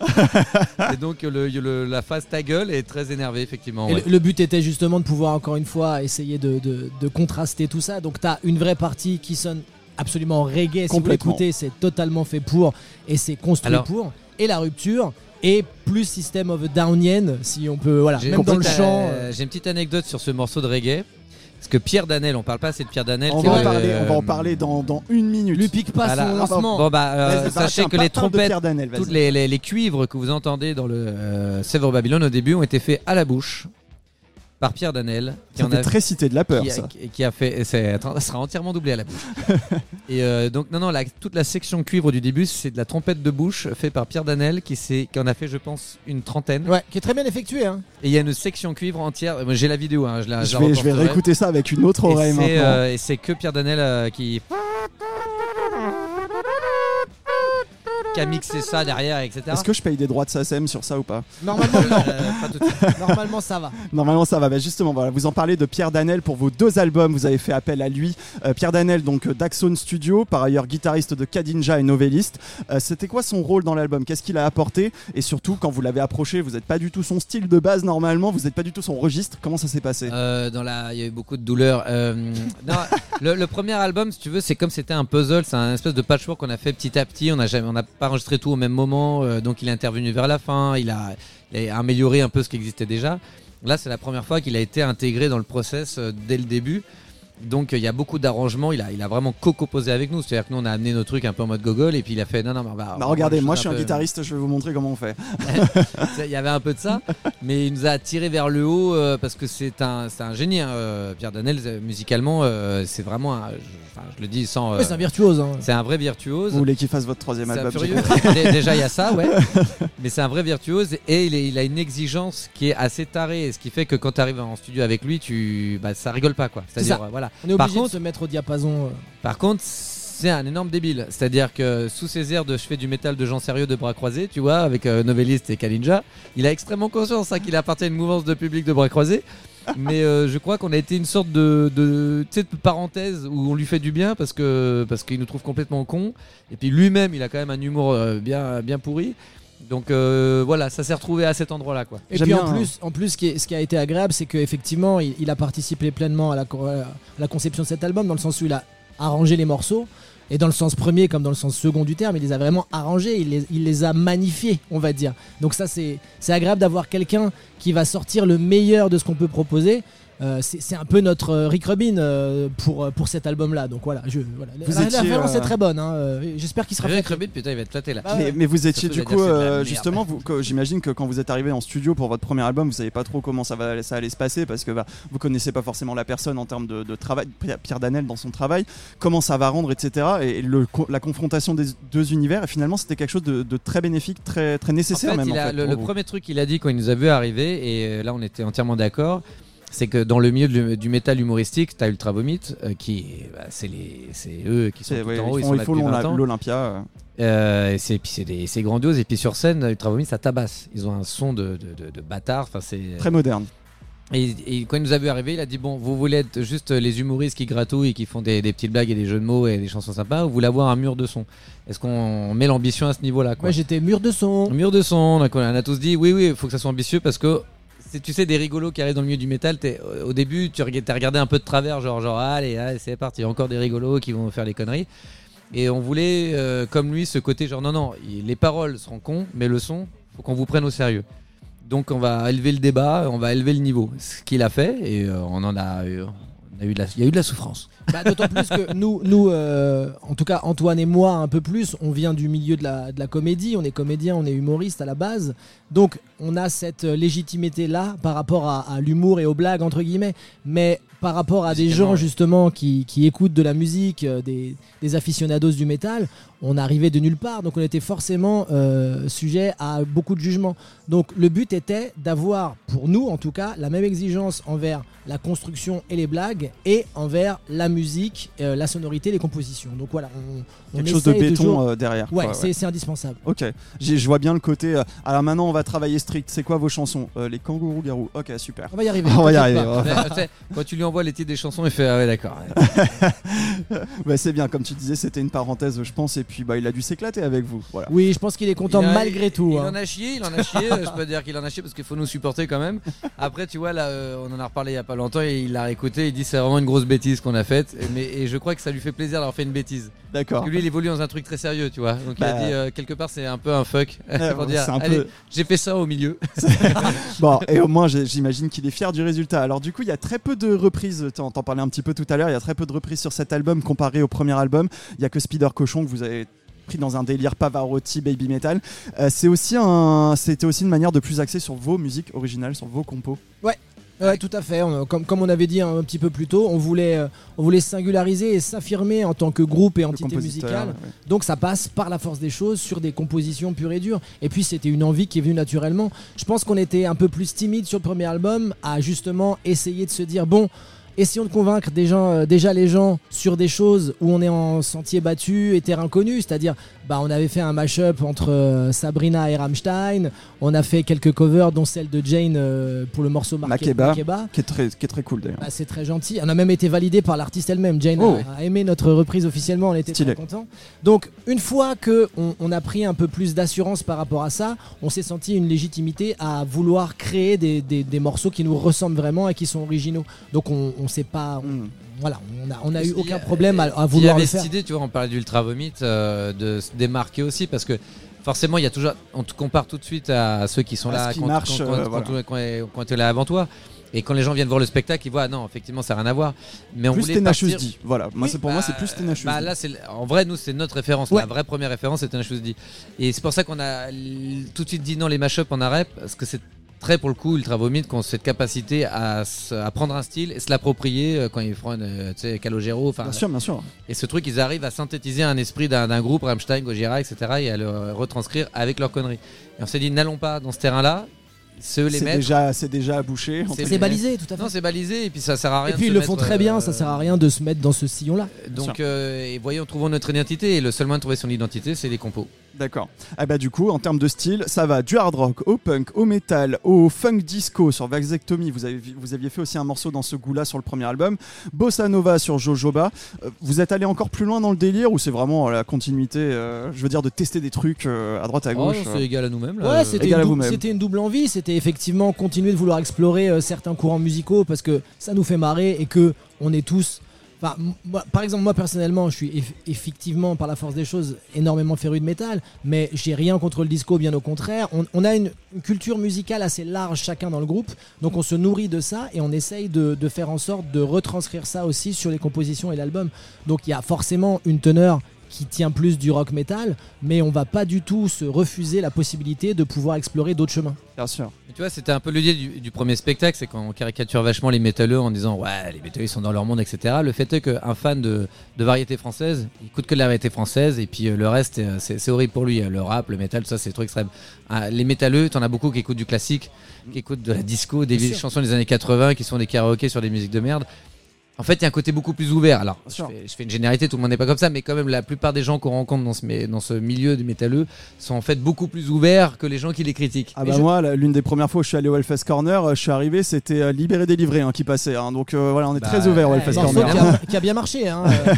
[SPEAKER 3] et donc le, le- la phase ta gueule est très énervée effectivement.
[SPEAKER 4] Et
[SPEAKER 3] ouais.
[SPEAKER 4] le, le but était justement de pouvoir encore une fois essayer de, de- de contraster tout ça. Donc t'as une vraie partie qui sonne absolument reggae. Si vous l'écoutez, c'est totalement fait pour et c'est construit
[SPEAKER 3] Alors-
[SPEAKER 4] pour. Et la rupture et plus System of a Downien, si on peut, voilà, même dans le chant.
[SPEAKER 3] euh, J'ai une petite anecdote sur ce morceau de reggae. Parce que Pierre Danel, on parle pas assez de Pierre Danel.
[SPEAKER 2] On va, en
[SPEAKER 3] le-
[SPEAKER 2] parler, on va en parler dans, dans une minute.
[SPEAKER 4] lui pique pas
[SPEAKER 3] voilà.
[SPEAKER 4] son lancement.
[SPEAKER 3] Bon bah, euh, sachez que les
[SPEAKER 2] de
[SPEAKER 3] trompettes,
[SPEAKER 2] Danel,
[SPEAKER 3] toutes les, les- les cuivres que vous entendez dans le euh, Sèvres Babylone au début ont été faits à la bouche par Pierre Danel. Qui
[SPEAKER 2] Ça
[SPEAKER 3] en
[SPEAKER 2] fait
[SPEAKER 3] a
[SPEAKER 2] très cité de la peur,
[SPEAKER 3] qui, a,
[SPEAKER 2] ça.
[SPEAKER 3] qui- qui a fait, et ça sera entièrement doublé à la bouche. et euh, donc non non, la- toute la section cuivre du début, c'est de la trompette de bouche faite par Pierre Danel qui, s'est- qui en a fait, je pense, une trentaine.
[SPEAKER 4] Ouais, qui est très bien effectué. Hein.
[SPEAKER 3] Et il y a une section cuivre entière. J'ai la vidéo, hein, je la,
[SPEAKER 2] Je vais, je vais réécouter ça avec une autre
[SPEAKER 3] Et
[SPEAKER 2] oreille
[SPEAKER 3] c'est,
[SPEAKER 2] maintenant.
[SPEAKER 3] euh, et c'est que Pierre Danel euh, qui qui a mixé ça derrière, etc.
[SPEAKER 2] Est-ce que je paye des droits de SACEM sur ça ou pas?
[SPEAKER 4] Normalement, non.
[SPEAKER 3] Euh, pas tout de suite.
[SPEAKER 4] Normalement, ça va.
[SPEAKER 2] Normalement ça va. Bah, justement, voilà, vous en parlez de Pierre Danel pour vos deux albums. Vous avez fait appel à lui. Euh, Pierre Danel, donc euh, d'Axone Studio, par ailleurs guitariste de Kadinja et novelliste. Euh, C'était quoi son rôle dans l'album? Qu'est-ce qu'il a apporté? Et surtout, quand vous l'avez approché, vous n'êtes pas du tout son style de base normalement. Vous n'êtes pas du tout son registre. Comment ça s'est passé?
[SPEAKER 3] Euh, dans la, il y a eu beaucoup de douleur. Euh, non, le, le premier album, si tu veux, c'est comme c'était un puzzle, c'est un espèce de patchwork qu'on a fait petit à petit. On n'a jamais, on pas enregistré tout au même moment, euh, donc il est intervenu vers la fin. Il a, amélioré un peu ce qui existait déjà. Là, c'est la première fois qu'il a été intégré dans le process euh, dès le début. Donc il y a beaucoup d'arrangements. Il a, il a vraiment co-composé avec nous. C'est-à-dire que nous, on a amené nos trucs un peu en mode gogol, et puis il a fait non, non,
[SPEAKER 2] Bah, regardez, moi je suis un
[SPEAKER 3] peu-
[SPEAKER 2] guitariste, je vais vous montrer comment on fait.
[SPEAKER 3] Il y avait un peu de ça, mais il nous a tiré vers le haut euh, parce que c'est un, c'est un génie. hein, euh, Pierre Danel, euh, musicalement, euh, c'est vraiment, un- je, enfin, je le dis sans. euh,
[SPEAKER 4] c'est un virtuose. hein.
[SPEAKER 3] c'est un vrai virtuose.
[SPEAKER 2] Vous voulez qu'il fasse votre troisième
[SPEAKER 3] C'est un
[SPEAKER 2] album
[SPEAKER 3] Déjà, il y a ça, ouais. Mais c'est un vrai virtuose et il, est- il a une exigence qui est assez tarée. Ce qui fait que quand tu arrives en studio avec lui, tu, bah, ça rigole pas, quoi. C'est-à-dire,
[SPEAKER 4] ça.
[SPEAKER 3] Voilà.
[SPEAKER 4] On est
[SPEAKER 3] Par
[SPEAKER 4] obligé
[SPEAKER 3] contre-
[SPEAKER 4] de se mettre au diapason. euh.
[SPEAKER 3] Par contre, c'est un énorme débile. C'est-à-dire que sous ses airs de je fais du métal de gens sérieux de bras croisés, tu vois, avec euh, Novelist et Kalinja, il a extrêmement conscience hein, qu'il appartient à une mouvance de public de bras croisés. Mais euh, je crois qu'on a été une sorte de, parenthèse où on lui fait du bien parce que parce qu'il nous trouve complètement con. Et puis lui-même, il a quand même un humour euh, bien bien pourri. Donc euh, voilà, ça s'est retrouvé à cet endroit-là, quoi.
[SPEAKER 4] Et puis
[SPEAKER 2] bien,
[SPEAKER 4] en plus, en plus, ce qui, est- ce qui a été agréable, c'est qu'effectivement, il, il a participé pleinement à la, co- à la conception de cet album, dans le sens où il a arrangé les morceaux. Et dans le sens premier comme dans le sens second du terme, il les a vraiment arrangés, il les, il les a magnifiés, on va dire. Donc ça, c'est c'est agréable d'avoir quelqu'un qui va sortir le meilleur de ce qu'on peut proposer. Euh, c'est un peu notre euh, Rick Rubin euh, pour, pour cet album-là. Donc voilà, je, voilà.
[SPEAKER 2] Vous
[SPEAKER 4] la, la
[SPEAKER 2] étiez,
[SPEAKER 4] référence
[SPEAKER 2] euh,
[SPEAKER 4] est très bonne. hein. J'espère qu'il sera
[SPEAKER 3] Rick
[SPEAKER 4] fait.
[SPEAKER 3] Rubin, putain, il va être flatté là.
[SPEAKER 4] Ah
[SPEAKER 2] Mais, mais vous étiez du coup, euh, justement, j'imagine que quand vous êtes arrivé en studio pour votre premier album, vous savez pas trop comment ça, va, ça allait se passer parce que bah, vous connaissez pas forcément la personne en termes de, de travail, Pierre- Danel dans son travail, comment ça va rendre, etc. Et le, la confrontation des deux univers, et finalement, c'était quelque chose de, de très bénéfique, très, très
[SPEAKER 3] En
[SPEAKER 2] nécessaire
[SPEAKER 3] fait,
[SPEAKER 2] même.
[SPEAKER 3] il
[SPEAKER 2] en
[SPEAKER 3] a-
[SPEAKER 2] fait,
[SPEAKER 3] le, premier truc qu'il a dit quand il nous a vu arriver, et là on était entièrement d'accord, c'est que dans le milieu de- du métal humoristique, t'as Ultra Vomit, euh, qui, bah, c'est les, c'est eux qui sont tout
[SPEAKER 2] ouais,
[SPEAKER 3] en haut,
[SPEAKER 2] ils
[SPEAKER 3] ils
[SPEAKER 2] font-
[SPEAKER 3] sont
[SPEAKER 2] il
[SPEAKER 3] là
[SPEAKER 2] faut
[SPEAKER 3] depuis
[SPEAKER 2] l'Ola-
[SPEAKER 3] 20 ans.
[SPEAKER 2] l'Olympia. euh.
[SPEAKER 3] Euh, c'est, puis c'est, grandiose, et puis sur scène, Ultra Vomit, ça tabasse. Ils ont un son de, de, de, de bâtard, enfin c'est.
[SPEAKER 2] Très moderne.
[SPEAKER 3] Et, et quand il nous a vu arriver, il a dit bon, vous voulez être juste les humoristes qui gratouillent et qui font des, des petites blagues et des jeux de mots et des chansons sympas, ou vous voulez avoir un mur de son? Est-ce qu'on met l'ambition à ce niveau-là
[SPEAKER 4] Moi j'étais mur de son.
[SPEAKER 3] Mur de son, on a, on a tous dit oui, oui, il faut que ça soit ambitieux parce que tu sais, des rigolos qui arrivent dans le milieu du métal, au début, tu as regardé un peu de travers, genre, genre allez, c'est parti, encore des rigolos qui vont faire les conneries. Et on voulait, euh, comme lui, ce côté genre, non, non, les paroles seront cons, mais le son, faut qu'on vous prenne au sérieux. Donc on va élever le débat, on va élever le niveau. Ce qu'il a fait, et euh, on en a eu, on a eu de la, il y a eu de la souffrance.
[SPEAKER 4] Bah, D'autant plus que nous, nous euh, en tout cas Antoine et moi un peu plus, on vient du milieu de la, de la comédie, on est comédien, on est humoriste à la base. Donc on a cette légitimité-là par rapport à, à l'humour et aux blagues, entre guillemets. Mais par rapport à des gens justement qui, qui écoutent de la musique, euh, des, des aficionados du métal, on arrivait de nulle part. Donc on était forcément euh, sujet à beaucoup de jugements. Donc le but était d'avoir, pour nous en tout cas, la même exigence envers la construction et les blagues et envers la musique, euh, la sonorité, les compositions. Donc voilà, on, on
[SPEAKER 2] Quelque chose de béton
[SPEAKER 4] toujours-
[SPEAKER 2] euh, derrière.
[SPEAKER 4] Ouais, c'est indispensable.
[SPEAKER 2] Ok, je vois bien le côté. euh, alors maintenant, on va travailler strict. C'est quoi vos chansons Euh, Les kangourous garous? Ok, super.
[SPEAKER 4] On va y arriver.
[SPEAKER 2] On va y arriver.
[SPEAKER 3] quand tu lui envoies les titres des chansons, il fait ah ouais d'accord.
[SPEAKER 2] Ouais, c'est bien, comme tu disais, c'était une parenthèse, je pense. Et puis, bah, il a dû s'éclater avec vous. Voilà.
[SPEAKER 4] Oui, je pense qu'il est content
[SPEAKER 3] Il a-
[SPEAKER 4] malgré tout.
[SPEAKER 3] Il
[SPEAKER 4] hein.
[SPEAKER 3] en a chié, il en a chié. je peux dire qu'il en a chié parce qu'il faut nous supporter quand même. Après, tu vois, là, euh, on en a reparlé il y a pas longtemps et il l'a écouté. Il dit c'est vraiment une grosse bêtise qu'on a faite. Et- Mais et je crois que ça lui fait plaisir d'avoir fait une bêtise.
[SPEAKER 2] D'accord.
[SPEAKER 3] Lui, il évolue dans un truc très sérieux, tu vois. Donc il
[SPEAKER 2] Bah.
[SPEAKER 3] a dit euh, quelque part, c'est un peu un fuck
[SPEAKER 2] Ouais,
[SPEAKER 3] pour dire
[SPEAKER 2] c'est un
[SPEAKER 3] allez,
[SPEAKER 2] peu-
[SPEAKER 3] j'ai fait ça au milieu.
[SPEAKER 2] Bon, et au moins, j'imagine qu'il est fier du résultat. Alors, du coup, il y a très peu de reprises. T'en t'en parlais un petit peu tout à l'heure. Il y a très peu de reprises sur cet album comparé au premier album. Il y a que Spider Cochon que vous avez pris dans un délire Pavarotti, baby metal. Euh, c'est aussi un, c'était aussi une manière de plus axer sur vos musiques originales, sur vos compos.
[SPEAKER 4] Ouais, tout à fait. On- comme, comme on avait dit un, petit peu plus tôt, on voulait, euh, on voulait se singulariser et s'affirmer en tant que groupe et entité musicale.
[SPEAKER 2] ouais.
[SPEAKER 4] Donc ça passe par la force des choses sur des compositions pures et dures. Et puis c'était une envie qui est venue naturellement. Je pense qu'on était un peu plus timide sur le premier album à justement essayer de se dire bon. Essayons de convaincre euh, déjà les gens sur des choses où on est en sentier battu et terrain connu, c'est-à-dire bah, on avait fait un mash-up entre euh, Sabrina et Rammstein, on a fait quelques covers dont celle de Jane euh, pour le morceau marqué
[SPEAKER 2] Makeba. Qui est très, qui est très cool d'ailleurs.
[SPEAKER 4] bah, c'est très gentil. On a même été validé par l'artiste elle-même. Jane
[SPEAKER 2] Oh.
[SPEAKER 4] a, a aimé notre reprise officiellement. On était
[SPEAKER 2] Stylé.
[SPEAKER 4] très contents. Donc, une fois que on, on a pris un peu plus d'assurance par rapport à ça, on s'est senti une légitimité à vouloir créer des, des- des morceaux qui nous ressemblent vraiment et qui sont originaux. Donc, on, on s'est pas. on-
[SPEAKER 2] Hmm.
[SPEAKER 4] Voilà, on a, on a eu aucun
[SPEAKER 3] a-
[SPEAKER 4] problème à, à
[SPEAKER 3] Il y
[SPEAKER 4] vouloir
[SPEAKER 3] avait
[SPEAKER 4] le
[SPEAKER 3] cette idée, tu vois, on parlait d'Ultra Vomit, euh, de se démarquer aussi parce que forcément, il y a toujours, on te compare tout de suite à ceux qui sont là,
[SPEAKER 2] qui
[SPEAKER 3] quand- quand,
[SPEAKER 2] euh,
[SPEAKER 3] tu es là avant toi. Et quand les gens viennent voir le spectacle, ils voient, ah non, effectivement, ça n'a rien à voir. Mais on
[SPEAKER 2] Plus
[SPEAKER 3] voulait
[SPEAKER 2] Tenacious
[SPEAKER 3] partir-
[SPEAKER 2] D. Voilà. Moi,
[SPEAKER 3] Oui,
[SPEAKER 2] c'est pour moi,
[SPEAKER 3] bah,
[SPEAKER 2] c'est plus Tenacious
[SPEAKER 3] Bah là, c'est en vrai, nous, c'est notre référence.
[SPEAKER 4] Ouais.
[SPEAKER 3] La vraie première référence, c'est Tenacious D. Et c'est pour ça qu'on a tout de suite dit non les mashups en arrêt, parce que c'est très pour le coup Ultra Vomit qui ont cette capacité à, se- à prendre un style et se l'approprier euh, quand ils font, euh, tu sais, Calogero. Enfin,
[SPEAKER 2] Bien sûr, bien sûr.
[SPEAKER 3] et ce truc, ils arrivent à synthétiser un esprit d'un groupe, Rammstein, Gojira, etc., et à le retranscrire avec leurs conneries. Et on s'est dit, n'allons pas dans ce terrain-là, ceux les
[SPEAKER 2] C'est
[SPEAKER 3] mettre.
[SPEAKER 2] déjà, c'est déjà bouché.
[SPEAKER 3] C'est
[SPEAKER 4] balisé, tout à fait.
[SPEAKER 3] Non, c'est balisé, et puis ça sert à rien
[SPEAKER 4] et puis
[SPEAKER 3] de
[SPEAKER 4] ils
[SPEAKER 3] se
[SPEAKER 4] le font
[SPEAKER 3] mettre,
[SPEAKER 4] très bien,
[SPEAKER 3] euh,
[SPEAKER 4] ça sert à rien de se mettre dans ce sillon-là.
[SPEAKER 3] Donc, euh, et voyons, trouvons notre identité, et le seul moyen de trouver son identité, c'est les compos.
[SPEAKER 2] D'accord. Ah bah du coup, en termes de style, ça va du hard rock au punk, au metal, au funk disco sur Vasectomy. Vous, avez, vous aviez fait aussi un morceau dans ce goût-là sur le premier album. Bossa Nova sur Jojoba. Euh, vous êtes allé encore plus loin dans le délire ou c'est vraiment euh, la continuité, euh, je veux dire, de tester des trucs euh, à droite à
[SPEAKER 3] Oh,
[SPEAKER 2] gauche
[SPEAKER 3] c'est égal à nous-mêmes.
[SPEAKER 4] Ouais, c'était
[SPEAKER 2] égal
[SPEAKER 4] une,
[SPEAKER 2] à
[SPEAKER 4] dou-
[SPEAKER 2] vous-même.
[SPEAKER 4] c'était une double envie. C'était effectivement continuer de vouloir explorer euh, certains courants musicaux parce que ça nous fait marrer et que on est tous. Par exemple, moi personnellement, je suis eff- effectivement, par la force des choses, énormément féru de métal, mais j'ai rien contre le disco, bien au contraire. On, a une, culture musicale assez large chacun dans le groupe, donc on se nourrit de ça et on essaye de faire en sorte de retranscrire ça aussi sur les compositions et l'album. Donc il y a forcément une teneur qui tient plus du rock metal, mais on va pas du tout se refuser la possibilité de pouvoir explorer d'autres chemins.
[SPEAKER 2] Bien sûr.
[SPEAKER 3] Mais Tu vois, c'était un peu l'idée du, du premier spectacle, c'est qu'on caricature vachement les métalleux en disant ouais, les métalleux ils sont dans leur monde, etc. Le fait est qu'un fan de, de variété française, il écoute que de la variété française et puis euh, le reste, euh, c'est horrible pour lui. Le rap, le métal, tout ça, c'est trop extrême. Ah, les métalleux, t'en as beaucoup qui écoutent du classique, qui écoutent de la disco, des chansons des années 80, qui sont des karaokés sur des musiques de merde. En fait, il y a un côté beaucoup plus ouvert. Alors, je fais, je fais une généralité, tout le monde n'est pas comme ça, mais quand même, la plupart des gens qu'on rencontre dans ce, mé- dans ce milieu des métalleux sont en fait beaucoup plus ouverts que les gens qui les critiquent.
[SPEAKER 2] Ah bah
[SPEAKER 3] je-
[SPEAKER 2] moi, l'une des premières fois où je suis allé au Hellfest Corner, euh, je suis arrivé, c'était euh, Libéré délivré hein, qui passait. hein. donc euh, voilà, on est
[SPEAKER 3] Bah,
[SPEAKER 2] très ouvert au Hellfest Corner.
[SPEAKER 4] qui a, qui a bien marché. hein, euh.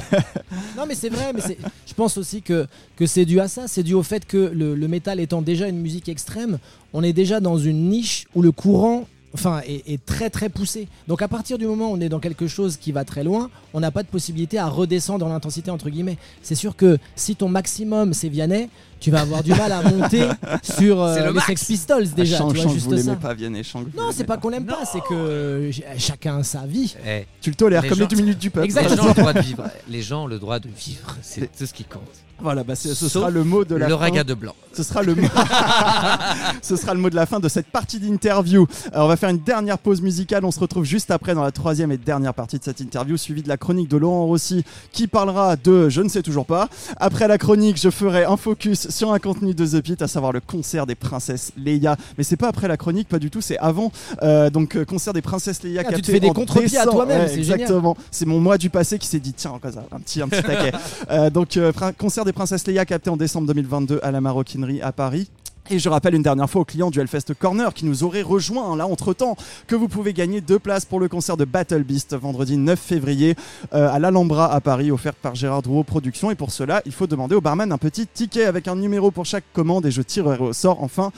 [SPEAKER 4] non, mais c'est vrai. Mais je pense aussi que, que c'est dû à ça. C'est dû au fait que le, le métal étant déjà une musique extrême, on est déjà dans une niche où le courant. Enfin, est, est très très poussé. Donc à partir du moment où on est dans quelque chose qui va très loin, on n'a pas de possibilité à redescendre en intensité entre guillemets. C'est sûr que si ton maximum c'est Vianney, tu vas avoir du mal à monter sur euh,
[SPEAKER 3] le
[SPEAKER 4] les. Sex Pistols
[SPEAKER 2] Ah,
[SPEAKER 4] déjà.
[SPEAKER 2] Chang,
[SPEAKER 4] tu vois,
[SPEAKER 2] Chang,
[SPEAKER 4] juste
[SPEAKER 2] vous l'aimez
[SPEAKER 4] ça.
[SPEAKER 2] pas, Vianney, vous
[SPEAKER 4] Non, c'est pas qu'on l'aime pas, c'est que euh, chacun a sa vie.
[SPEAKER 3] Eh,
[SPEAKER 2] Tu le tolères
[SPEAKER 3] Les
[SPEAKER 2] comme
[SPEAKER 3] gens-
[SPEAKER 2] les deux minutes du peuple.
[SPEAKER 3] Les gens
[SPEAKER 4] Exactement.
[SPEAKER 3] ont le droit de vivre. Les gens ont le droit de vivre. C'est tout ce qui compte.
[SPEAKER 2] Voilà, bah, ce
[SPEAKER 3] Sauf
[SPEAKER 2] sera le mot de la
[SPEAKER 3] le
[SPEAKER 2] fin.
[SPEAKER 3] raga de blanc.
[SPEAKER 2] Ce sera le mot. Ce sera le mot de la fin de cette partie d'interview. Alors, on va faire une dernière pause musicale. On se retrouve juste après dans la troisième et dernière partie de cette interview, suivie de la chronique de Laurent Rossi qui parlera de je ne sais toujours pas. Après la chronique, je ferai un focus sur un contenu de The Pit, à savoir le concert des princesses Leia. Mais c'est pas après la chronique, pas du tout, c'est avant. Euh, donc, euh, concert des princesses Leia.
[SPEAKER 4] Ah, tu te fais des contre-pieds à toi-même,
[SPEAKER 2] Ouais. Exactement. C'est mon moi du passé qui s'est dit tiens, un petit, un petit taquet. Euh, donc, euh, concert des princesses Leia capté en décembre 2022 à la Maroquinerie à Paris. Et je rappelle une dernière fois aux clients du Hellfest Corner qui nous auraient rejoint là entre temps que vous pouvez gagner deux places pour le concert de Battle Beast vendredi 9 février euh, à l'Alhambra à Paris offerte par Gérard Drouot Productions. Et pour cela il faut demander au barman un petit ticket avec un numéro pour chaque commande et je tirerai au sort en fin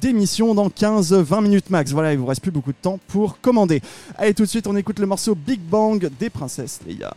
[SPEAKER 2] d'émission dans 15-20 minutes max. Voilà il vous reste plus beaucoup de temps pour commander. Allez tout de suite on écoute le morceau Big Bang des princesses Leia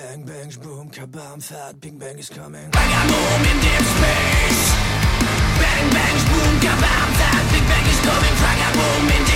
[SPEAKER 7] bang bang boom kabam fat big bang is coming.
[SPEAKER 5] Bagamoom in deep space Bang bang boom kabam That big bang is coming Bagamoom in deep space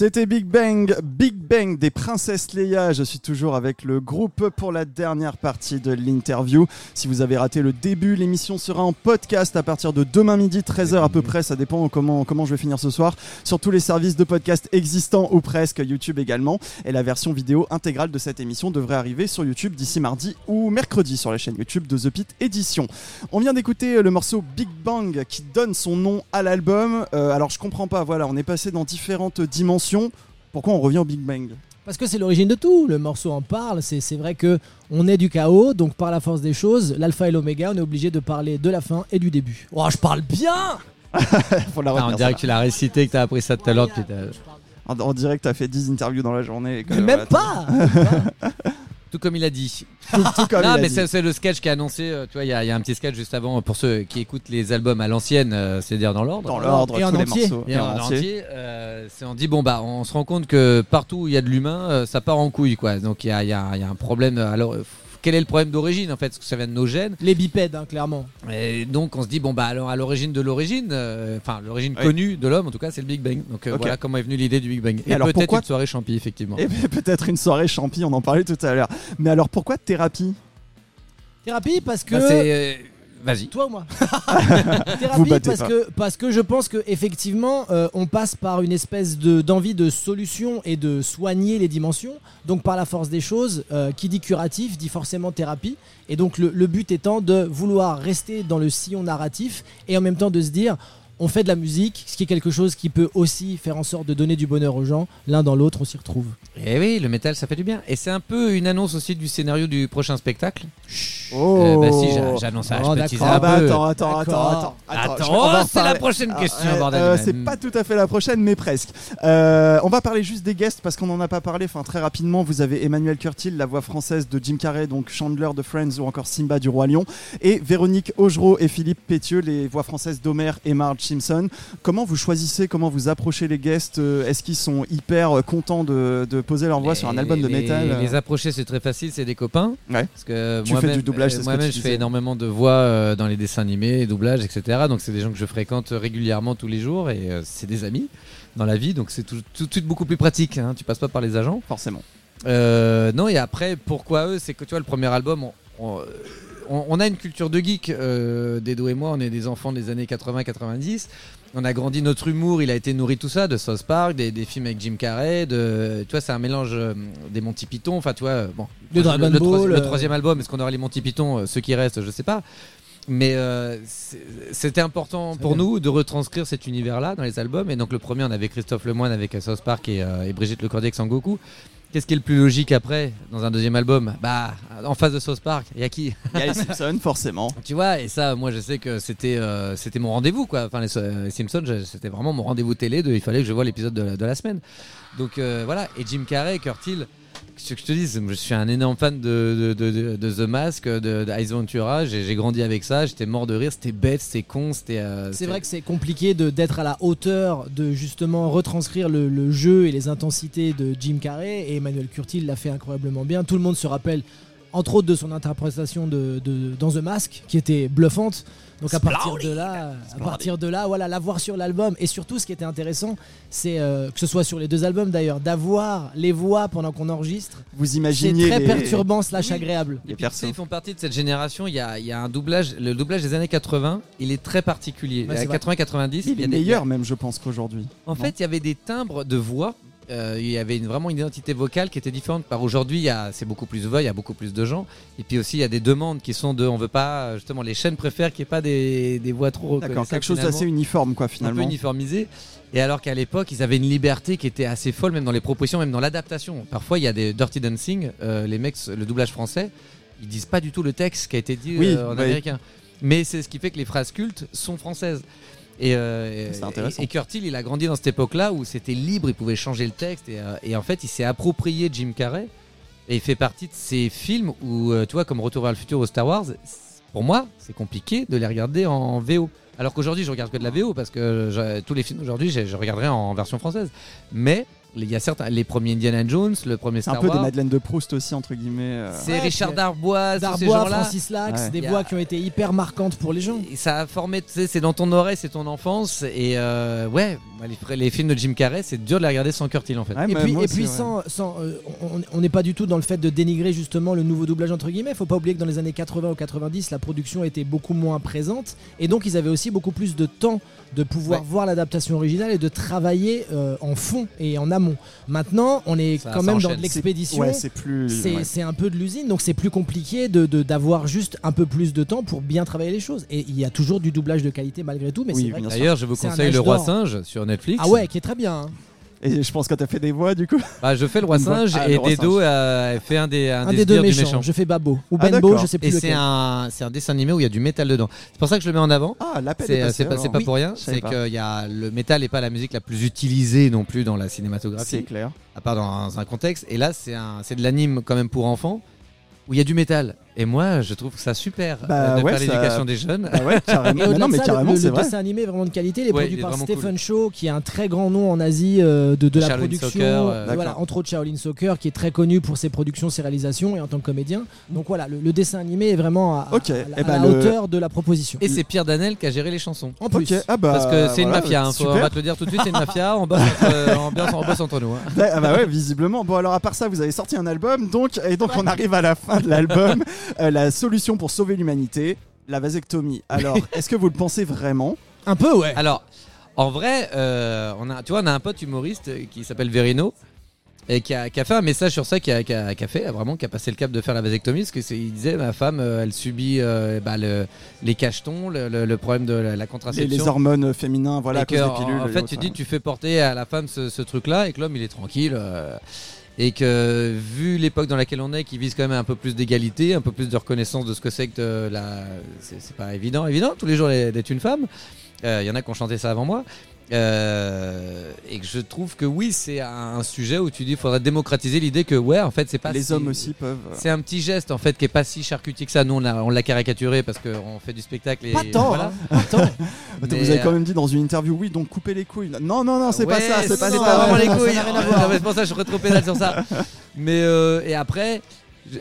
[SPEAKER 2] C'était Big Bang, Big Bang des Princesses Leia. Je suis toujours avec le groupe pour la dernière partie de l'interview. Si vous avez raté le début, l'émission sera en podcast à partir de demain midi, 13h à peu près. Ça dépend comment, comment je vais finir ce soir. Sur tous les services de podcast existants ou presque, YouTube également. Et la version vidéo intégrale de cette émission devrait arriver sur YouTube d'ici mardi ou mercredi sur la chaîne YouTube de The Pit Edition. On vient d'écouter le morceau Big Bang qui donne son nom à l'album. Euh, alors je comprends pas, voilà, on est passé dans différentes dimensions. Pourquoi on revient au Big Bang?
[SPEAKER 4] Parce que c'est l'origine de tout. Le morceau en parle. C'est vrai que on est du chaos, donc par la force des choses, l'alpha et l'oméga, on est obligé de parler de la fin et du début. Oh, je parle bien
[SPEAKER 2] Faut la
[SPEAKER 3] Ah, on dirait que tu l'as récité, que t'as appris ça tout à l'heure.
[SPEAKER 2] En, en direct, t'as fait 10 interviews dans la journée. et que,
[SPEAKER 4] Mais
[SPEAKER 2] voilà,
[SPEAKER 4] Même pas
[SPEAKER 3] Tout comme il a dit.
[SPEAKER 2] Tout, tout comme il
[SPEAKER 3] non,
[SPEAKER 2] a
[SPEAKER 3] mais
[SPEAKER 2] dit.
[SPEAKER 3] c'est c'est le sketch qui a annoncé. euh, tu vois, il y, a il y a un petit sketch juste avant pour ceux qui écoutent les albums à l'ancienne, euh, c'est-à-dire dans l'ordre.
[SPEAKER 2] Dans l'ordre,
[SPEAKER 4] Et en
[SPEAKER 2] tous les
[SPEAKER 4] entier.
[SPEAKER 2] morceaux.
[SPEAKER 3] Et en entier, euh, c'est on dit bon bah on se rend compte que partout où il y a de l'humain, euh, ça part en couille quoi. Donc il y a, il y a- il y a un problème. Alors euh, quel est le problème d'origine en fait Est-ce que ça vient de nos gènes
[SPEAKER 4] Les bipèdes, hein, clairement.
[SPEAKER 3] Et donc on se dit bon bah alors à l'origine de l'origine, euh, enfin l'origine
[SPEAKER 2] Oui.
[SPEAKER 3] connue de l'homme en tout cas c'est le Big Bang. Donc euh, voilà comment est venue l'idée du Big Bang. Et,
[SPEAKER 2] alors,
[SPEAKER 3] peut-être
[SPEAKER 2] pourquoi-
[SPEAKER 3] une soirée champi effectivement.
[SPEAKER 2] Et peut-être une soirée champi, on en parlait tout à l'heure. Mais alors pourquoi thérapie?
[SPEAKER 4] Thérapie parce que.
[SPEAKER 3] Bah, c'est, euh, Vas-y.
[SPEAKER 4] Toi ou moi
[SPEAKER 2] Vous
[SPEAKER 4] Thérapie
[SPEAKER 2] battez
[SPEAKER 4] parce
[SPEAKER 2] pas.
[SPEAKER 4] que, parce que je pense que effectivement euh, on passe par une espèce de- d'envie de solution et de soigner les dimensions. Donc par la force des choses, euh, qui dit curatif dit forcément thérapie. Et donc le, le but étant de vouloir rester dans le sillon narratif et en même temps de se dire on fait de la musique, ce qui est quelque chose qui peut aussi faire en sorte de donner du bonheur aux gens. L'un dans l'autre, on s'y retrouve.
[SPEAKER 3] Et oui, le métal ça fait du bien. Et c'est un peu une annonce aussi du scénario du prochain spectacle.
[SPEAKER 2] Oh
[SPEAKER 3] Euh, bah si, j'a- j'annonce ça,
[SPEAKER 4] Oh,
[SPEAKER 3] un
[SPEAKER 2] Ah bah
[SPEAKER 3] peu.
[SPEAKER 2] attends, attends, attends, attends, attends.
[SPEAKER 3] Oh, c'est la prochaine
[SPEAKER 2] Ah,
[SPEAKER 3] question, bordel.
[SPEAKER 2] euh, c'est pas tout à fait la prochaine, mais presque. Euh, on va parler juste des guests parce qu'on n'en a pas parlé. Enfin, très rapidement, vous avez Emmanuel Curtil, la voix française de Jim Carrey, donc Chandler de Friends ou encore Simba du Roi Lion, et Véronique Augereau et Philippe Pétieux, les voix françaises d'Homer et Marge Simpson. Comment vous choisissez, comment vous approchez les guests Euh, Est-ce qu'ils sont hyper euh, contents de, de poser leur voix sur un album de
[SPEAKER 3] Les-
[SPEAKER 2] métal
[SPEAKER 3] Les approcher, c'est très facile, c'est des copains.
[SPEAKER 2] Ouais.
[SPEAKER 3] Parce que
[SPEAKER 2] Tu
[SPEAKER 3] moi-même-
[SPEAKER 2] fais du doublage,
[SPEAKER 3] euh,
[SPEAKER 2] c'est
[SPEAKER 3] Moi-même, je fais énormément de voix euh, dans les dessins animés, doublage, etc. Donc, c'est des gens que je fréquente régulièrement tous les jours et euh, c'est des amis dans la vie. Donc, c'est tout, tout de suite beaucoup plus pratique. Hein. Tu passes pas par les agents.
[SPEAKER 2] Forcément.
[SPEAKER 3] Euh, non, et après, pourquoi eux? C'est que tu vois, le premier album, on, on- on- on a une culture de geek. Euh, Dedo et moi, on est des enfants des années 80-90. On a grandi notre humour, il a été nourri tout ça, de South Park, des, des films avec Jim Carrey, de, tu vois, c'est un mélange euh, des Monty Python. Enfin, tu vois, euh, bon,
[SPEAKER 4] Dragon
[SPEAKER 3] le, le troisi-
[SPEAKER 4] Ball,
[SPEAKER 3] le
[SPEAKER 4] euh.
[SPEAKER 3] troisième album, est-ce qu'on aura les Monty Python, ceux qui restent, je sais pas. Mais euh, c'était important pour
[SPEAKER 4] bien.
[SPEAKER 3] nous de retranscrire cet univers-là dans les albums. Et donc le premier, on avait Christophe Lemoine avec South Park et, euh, et Brigitte Lecordier avec Sangoku. Qu'est-ce qui est le plus logique après dans un deuxième album Bah, en face de South Park, il y a qui
[SPEAKER 2] Il y a les Simpsons, forcément.
[SPEAKER 3] Tu vois, et ça, moi, je sais que c'était euh, c'était mon rendez-vous, quoi. Enfin, les, les Simpsons, c'était vraiment mon rendez-vous télé. De, il fallait que je voie l'épisode de, la- de la semaine. Donc euh, voilà. Et Jim Carrey, Curtil. Ce que je te dis, je suis un énorme fan de, de, de, de The Mask, de, Ice Ventura. J'ai grandi avec ça. J'étais mort de rire. C'était bête, c'était con. C'était. euh,
[SPEAKER 4] C'est vrai que c'est compliqué d'être à la hauteur de justement retranscrire le, le jeu et les intensités de Jim Carrey et Emmanuel Curtil l'a fait incroyablement bien. Tout le monde se rappelle entre autres de son interprétation de, de- dans The Mask, qui était bluffante. Donc à partir de là, à partir de là, voilà, l'avoir sur l'album et surtout ce qui était intéressant, c'est euh, que ce soit sur les deux albums d'ailleurs, d'avoir les voix pendant qu'on enregistre.
[SPEAKER 2] Vous
[SPEAKER 4] C'est
[SPEAKER 2] imaginez
[SPEAKER 4] très
[SPEAKER 2] les-
[SPEAKER 4] perturbant slash
[SPEAKER 3] Oui.
[SPEAKER 4] agréable.
[SPEAKER 2] les persos.
[SPEAKER 3] ils font partie de cette génération. Il y a, il y a un doublage, le doublage des années 80, il est très particulier.
[SPEAKER 4] Ouais, c'est vrai.
[SPEAKER 3] 80-90,
[SPEAKER 2] Il
[SPEAKER 3] y
[SPEAKER 2] est
[SPEAKER 3] a des-
[SPEAKER 2] meilleur même, je pense qu'aujourd'hui.
[SPEAKER 3] En
[SPEAKER 2] Non.
[SPEAKER 3] fait, il y avait des timbres de voix. Euh, il y avait une- vraiment une identité vocale qui était différente. Par aujourd'hui, c'est beaucoup plus de voix, il y a beaucoup plus de gens. Et puis aussi, il y a des demandes qui sont de, on veut pas, justement, les chaînes préfèrent qu'il n'y ait pas des, des voix trop
[SPEAKER 2] D'accord, quelque chose
[SPEAKER 3] finalement,
[SPEAKER 2] d'assez uniforme quoi
[SPEAKER 3] un peu
[SPEAKER 2] finalement.
[SPEAKER 3] uniformisé. Et alors qu'à l'époque, ils avaient une liberté qui était assez folle, même dans les propositions, même dans l'adaptation. Parfois, il y a des Dirty Dancing, euh, les mecs, le doublage français, ils disent pas du tout le texte qui a été dit
[SPEAKER 2] Oui,
[SPEAKER 3] euh, en
[SPEAKER 2] ouais.
[SPEAKER 3] américain. Mais c'est ce qui fait que les phrases cultes sont françaises. Et, euh, et, et Curtil, il a grandi dans cette époque-là où c'était libre, il pouvait changer le texte. Et, euh, et en fait, il s'est approprié Jim Carrey. Et il fait partie de ces films où, euh, tu vois, comme Retour vers le futur ou Star Wars, pour moi, c'est compliqué de les regarder en VO. Alors qu'aujourd'hui, je regarde que de la VO parce que je- tous les films d'aujourd'hui, je, je regarderai en version française. Mais il y a certains, les premiers Indiana Jones, le premier
[SPEAKER 2] C'est un
[SPEAKER 3] Star
[SPEAKER 2] peu des
[SPEAKER 3] Wars,
[SPEAKER 2] Madeleine de Proust aussi entre guillemets. euh.
[SPEAKER 3] c'est
[SPEAKER 4] Ouais,
[SPEAKER 3] Richard
[SPEAKER 4] puis,
[SPEAKER 3] Darbois, ces
[SPEAKER 4] Darbois,
[SPEAKER 3] gens-là.
[SPEAKER 4] Francis Lax,
[SPEAKER 2] Ouais.
[SPEAKER 4] des
[SPEAKER 3] a-
[SPEAKER 4] voix qui ont été hyper marquantes pour les gens.
[SPEAKER 3] Et ça a formé, tu sais, c'est dans ton oreille, c'est ton enfance. Et euh, ouais, les, les films de Jim Carrey, c'est dur de les regarder sans Curtil en fait.
[SPEAKER 2] Ouais,
[SPEAKER 4] Et puis, et
[SPEAKER 2] aussi,
[SPEAKER 4] puis
[SPEAKER 2] ouais.
[SPEAKER 4] sans, sans, euh, on- on n'est pas du tout dans le fait de dénigrer justement le nouveau doublage entre guillemets. Faut pas oublier que dans les années 80 ou 90, la production était beaucoup moins présente et donc ils avaient aussi beaucoup plus de temps de pouvoir
[SPEAKER 3] Ouais.
[SPEAKER 4] voir l'adaptation originale et de travailler euh, en fond et en amont. Maintenant, on est
[SPEAKER 3] Ça-
[SPEAKER 4] quand
[SPEAKER 3] ça
[SPEAKER 4] même dans
[SPEAKER 3] enchaîne.
[SPEAKER 4] de l'expédition.
[SPEAKER 2] Ouais, c'est plus.
[SPEAKER 4] C'est
[SPEAKER 2] ouais.
[SPEAKER 4] c'est un peu de l'usine, donc c'est plus compliqué de de- d'avoir juste un peu plus de temps pour bien travailler les choses. Et il y a toujours du doublage de qualité malgré tout, mais
[SPEAKER 2] Oui.
[SPEAKER 3] D'ailleurs, je vous conseille Le Roi. Singe sur Netflix.
[SPEAKER 4] Ah ouais, qui est très bien. hein.
[SPEAKER 2] Et je pense que t'as fait des voix du coup.
[SPEAKER 3] Bah, je fais Le Roi
[SPEAKER 2] bonne-
[SPEAKER 3] Singe
[SPEAKER 2] Ah,
[SPEAKER 3] et
[SPEAKER 2] Roi
[SPEAKER 3] Dedo a fait un des, un
[SPEAKER 4] Un,
[SPEAKER 3] des,
[SPEAKER 4] des deux méchants.
[SPEAKER 3] méchant.
[SPEAKER 4] Je fais Babo ou
[SPEAKER 2] Ah,
[SPEAKER 4] Benbo, je sais plus
[SPEAKER 3] Et c'est un, c'est un dessin animé où il y a du métal dedans. C'est pour ça que je le mets en avant.
[SPEAKER 2] Ah, l'appel est
[SPEAKER 3] C'est c'est pas, c'est
[SPEAKER 2] alors.
[SPEAKER 3] pas
[SPEAKER 2] Oui,
[SPEAKER 3] pour rien. C'est que y a, le métal n'est pas la musique la plus utilisée non plus dans la
[SPEAKER 2] C'est
[SPEAKER 3] cinématographie,
[SPEAKER 2] clair.
[SPEAKER 3] à part dans un contexte. Et là, c'est un- c'est de l'anime quand même pour enfants où il y a du métal. Et moi, je trouve ça super
[SPEAKER 2] Bah
[SPEAKER 3] euh, de
[SPEAKER 2] ouais,
[SPEAKER 3] faire
[SPEAKER 2] ça-
[SPEAKER 3] l'éducation des jeunes.
[SPEAKER 2] Ah ouais, carrément. Mais non, mais
[SPEAKER 4] ça,
[SPEAKER 2] carrément,
[SPEAKER 4] le,
[SPEAKER 2] c'est vrai.
[SPEAKER 4] dessin animé est vraiment de qualité. Il est
[SPEAKER 3] Ouais,
[SPEAKER 4] produit
[SPEAKER 3] il est
[SPEAKER 4] par Stephen Shaw, qui est un très grand nom en Asie euh, de, de la
[SPEAKER 3] Shaolin
[SPEAKER 4] production.
[SPEAKER 3] Soccer, euh,
[SPEAKER 4] voilà, entre autres Shaolin Soccer, qui est très connu pour ses productions, ses réalisations et en tant que comédien. Donc voilà, le, le dessin animé est vraiment à, à-
[SPEAKER 2] Ok,
[SPEAKER 4] à la,
[SPEAKER 2] eh
[SPEAKER 4] à
[SPEAKER 2] ben
[SPEAKER 4] la
[SPEAKER 2] le-
[SPEAKER 4] hauteur de la proposition.
[SPEAKER 3] Et c'est Pierre Danel qui a géré les chansons.
[SPEAKER 4] En plus,
[SPEAKER 2] ah bah,
[SPEAKER 3] Parce que c'est une
[SPEAKER 2] voilà,
[SPEAKER 3] mafia, hein, faut- on va te le dire tout de suite, c'est une mafia, on bosse entre, euh, on bosse- on bosse entre nous. hein.
[SPEAKER 2] Ah bah ouais, visiblement. Bon alors à part ça, vous avez sorti un album, donc et donc on arrive à la fin de l'album. Euh, la solution pour sauver l'humanité, la vasectomie. Alors, est-ce que vous le pensez vraiment?
[SPEAKER 4] Un peu ouais.
[SPEAKER 3] Alors, en vrai, euh, on a, tu vois, on a un pote humoriste qui s'appelle Verino et qui a, qui a fait un message sur ça, qui a, qui a- qui a fait vraiment, qui a passé le cap de faire la vasectomie, parce que c'est- il disait ma femme, euh, elle subit euh, bah, le- les cachetons, le, le- le problème de la, la
[SPEAKER 2] les,
[SPEAKER 3] contraception.
[SPEAKER 2] les hormones féminins, voilà,
[SPEAKER 3] Et
[SPEAKER 2] à cause
[SPEAKER 3] que,
[SPEAKER 2] des pilules.
[SPEAKER 3] en fait,
[SPEAKER 2] autres,
[SPEAKER 3] tu dis, tu fais porter à la femme ce, ce truc-là et que l'homme il est tranquille. euh, et que vu l'époque dans laquelle on est, qui vise quand même un peu plus d'égalité, un peu plus de reconnaissance de ce que c'est que de la, c'est c'est pas évident, évident tous les jours d'être une femme. Euh, Il y en a qui ont chanté ça avant moi. Euh, et que je trouve que oui, c'est un sujet où tu dis, il faudrait démocratiser l'idée que ouais, en fait, c'est pas
[SPEAKER 2] les
[SPEAKER 3] si-
[SPEAKER 2] hommes aussi peuvent. euh,
[SPEAKER 3] C'est un petit geste en fait qui est pas si charcutier que ça. Nous, on l'a on l'a caricaturé parce qu'on fait du spectacle et
[SPEAKER 4] Pas tant,
[SPEAKER 3] voilà.
[SPEAKER 4] hein, pas tant.
[SPEAKER 2] Vous avez quand
[SPEAKER 3] euh,
[SPEAKER 2] même dit dans une interview, oui, donc couper les couilles. Non, non, non, c'est pas ça, c'est pas
[SPEAKER 3] pas vraiment les couilles. C'est pour ça que je suis trop pédale sur ça. Mais euh, et après,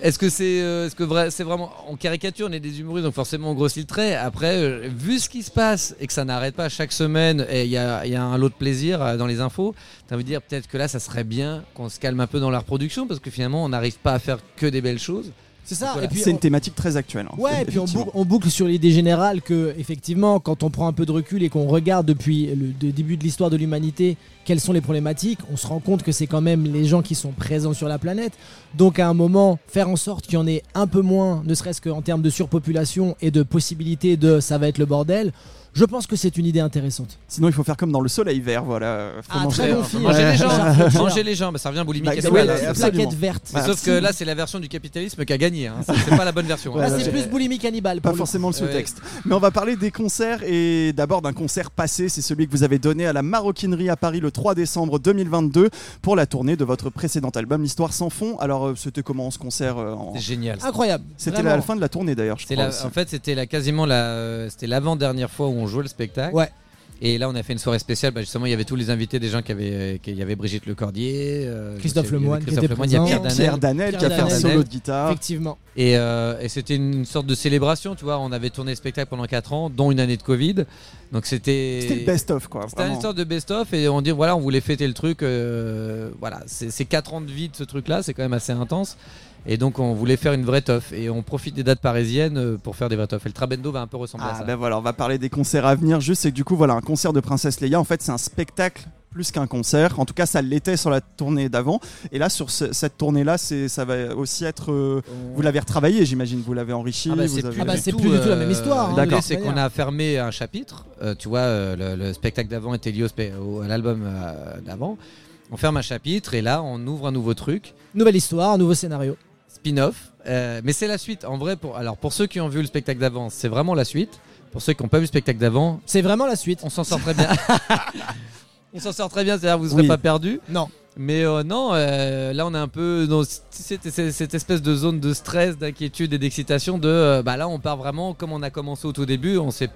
[SPEAKER 3] est-ce que c'est euh, est-ce que vrai, c'est vraiment en caricature on est des humoristes donc forcément on grossit le trait. Après, euh, vu ce qui se passe et que ça n'arrête pas chaque semaine et il y a, un lot de plaisir euh, dans les infos, t'as envie de dire peut-être que là ça serait bien qu'on se calme un peu dans la reproduction parce que finalement on n'arrive pas à faire que des belles choses.
[SPEAKER 4] C'est ça.
[SPEAKER 3] Voilà.
[SPEAKER 4] Et puis
[SPEAKER 2] C'est
[SPEAKER 4] on-
[SPEAKER 2] une thématique très actuelle. hein,
[SPEAKER 4] Ouais, et puis on boucle, on boucle sur l'idée générale que, effectivement, quand on prend un peu de recul et qu'on regarde depuis le de- début de l'histoire de l'humanité quelles sont les problématiques, on se rend compte que c'est quand même les gens qui sont présents sur la planète. Donc, à un moment, faire en sorte qu'il y en ait un peu moins, ne serait-ce qu'en termes de surpopulation et de possibilité de ça va être le bordel, je pense que c'est une idée intéressante.
[SPEAKER 2] Sinon, il faut faire comme dans le soleil vert, voilà. Faut
[SPEAKER 4] Ah,
[SPEAKER 2] manger-
[SPEAKER 4] très bon film.
[SPEAKER 3] manger
[SPEAKER 2] Ouais.
[SPEAKER 3] les gens,
[SPEAKER 4] Charles
[SPEAKER 3] manger les gens, bah, ça revient boulimie
[SPEAKER 2] Bah,
[SPEAKER 3] c'est
[SPEAKER 4] la plaquette verte.
[SPEAKER 3] Sauf que là c'est la version du capitalisme qui a gagné. hein. C'est pas la bonne version.
[SPEAKER 2] Ouais,
[SPEAKER 4] Là,
[SPEAKER 3] hein.
[SPEAKER 2] ouais,
[SPEAKER 4] c'est plus boulimie cannibale.
[SPEAKER 2] Pas
[SPEAKER 4] le
[SPEAKER 2] forcément le
[SPEAKER 3] Ouais.
[SPEAKER 2] sous-texte. Mais on va parler des concerts et d'abord d'un concert passé. C'est celui que vous avez donné à la Maroquinerie à Paris le 3 décembre 2022 pour la tournée de votre précédent album, L'Histoire sans fond. Alors, euh, c'était comment ce concert euh, en-
[SPEAKER 3] C'est génial.
[SPEAKER 4] Incroyable.
[SPEAKER 2] C'était la fin de la tournée d'ailleurs, je crois.
[SPEAKER 3] la- en fait, c'était la, quasiment la, euh, c'était l'avant-dernière fois où on jouait le spectacle.
[SPEAKER 4] Ouais.
[SPEAKER 3] Et là, on a fait une soirée spéciale. Bah, justement, il y avait tous les invités, des gens qui avaient, qui- il y avait Brigitte Lecordier, euh,
[SPEAKER 4] Christophe Lemoine qui
[SPEAKER 3] Christophe
[SPEAKER 4] était
[SPEAKER 3] Lemoine, il y a. Pierre
[SPEAKER 2] Pierre
[SPEAKER 3] Danel.
[SPEAKER 2] Qui a fait un
[SPEAKER 4] Danel.
[SPEAKER 2] solo de guitare.
[SPEAKER 4] Effectivement.
[SPEAKER 3] Et, euh, et c'était une sorte de célébration, tu vois. On avait tourné le spectacle pendant 4 ans, dont une année de Covid. Donc c'était.
[SPEAKER 2] C'était le best-of, quoi.
[SPEAKER 3] C'était une sorte de best-of et on dit voilà, on voulait fêter le truc. euh, voilà, c'est c'est 4 ans de vie de ce truc-là, c'est quand même assez intense. Et donc on voulait faire une vraie teuf et on profite des dates parisiennes euh, pour faire des vraies teufs. Et le Trabendo va un peu ressembler à
[SPEAKER 2] Ah
[SPEAKER 3] ça.
[SPEAKER 2] ben voilà, on va parler des concerts à venir. Juste, c'est que du coup, voilà, un concert de Princesse Leia, en fait, c'est un spectacle plus qu'un concert. En tout cas, ça l'était sur la tournée d'avant. Et là, sur ce- cette tournée-là, c'est, ça va aussi être. euh, vous l'avez retravaillé, j'imagine. Vous l'avez enrichi.
[SPEAKER 3] Ah bah, c'est
[SPEAKER 2] avez-
[SPEAKER 3] plus,
[SPEAKER 4] Ah bah,
[SPEAKER 3] du
[SPEAKER 4] c'est
[SPEAKER 3] tout,
[SPEAKER 4] plus du tout la
[SPEAKER 3] euh,
[SPEAKER 4] même histoire, hein,
[SPEAKER 2] D'accord.
[SPEAKER 3] C'est qu'on a fermé un chapitre. Euh, tu vois, euh, le, le spectacle d'avant était lié au à l'album euh, d'avant. On ferme un chapitre et là, on ouvre un nouveau truc.
[SPEAKER 4] Nouvelle histoire, nouveau scénario.
[SPEAKER 3] Spin-off. Euh, mais c'est la suite. En vrai, pour, alors pour ceux qui ont vu le spectacle d'avant, c'est vraiment la suite. Pour ceux qui n'ont pas vu le spectacle d'avant,
[SPEAKER 4] C'est vraiment la suite.
[SPEAKER 3] on s'en sort très bien. on s'en sort très bien, c'est-à-dire que vous ne serez
[SPEAKER 2] Oui.
[SPEAKER 3] pas perdu.
[SPEAKER 4] Non.
[SPEAKER 3] Mais euh, non, euh, là on est un peu dans cette, cette- cette espèce de zone de stress, d'inquiétude et d'excitation. De euh, bah là on part vraiment comme on a commencé au tout début. On sait,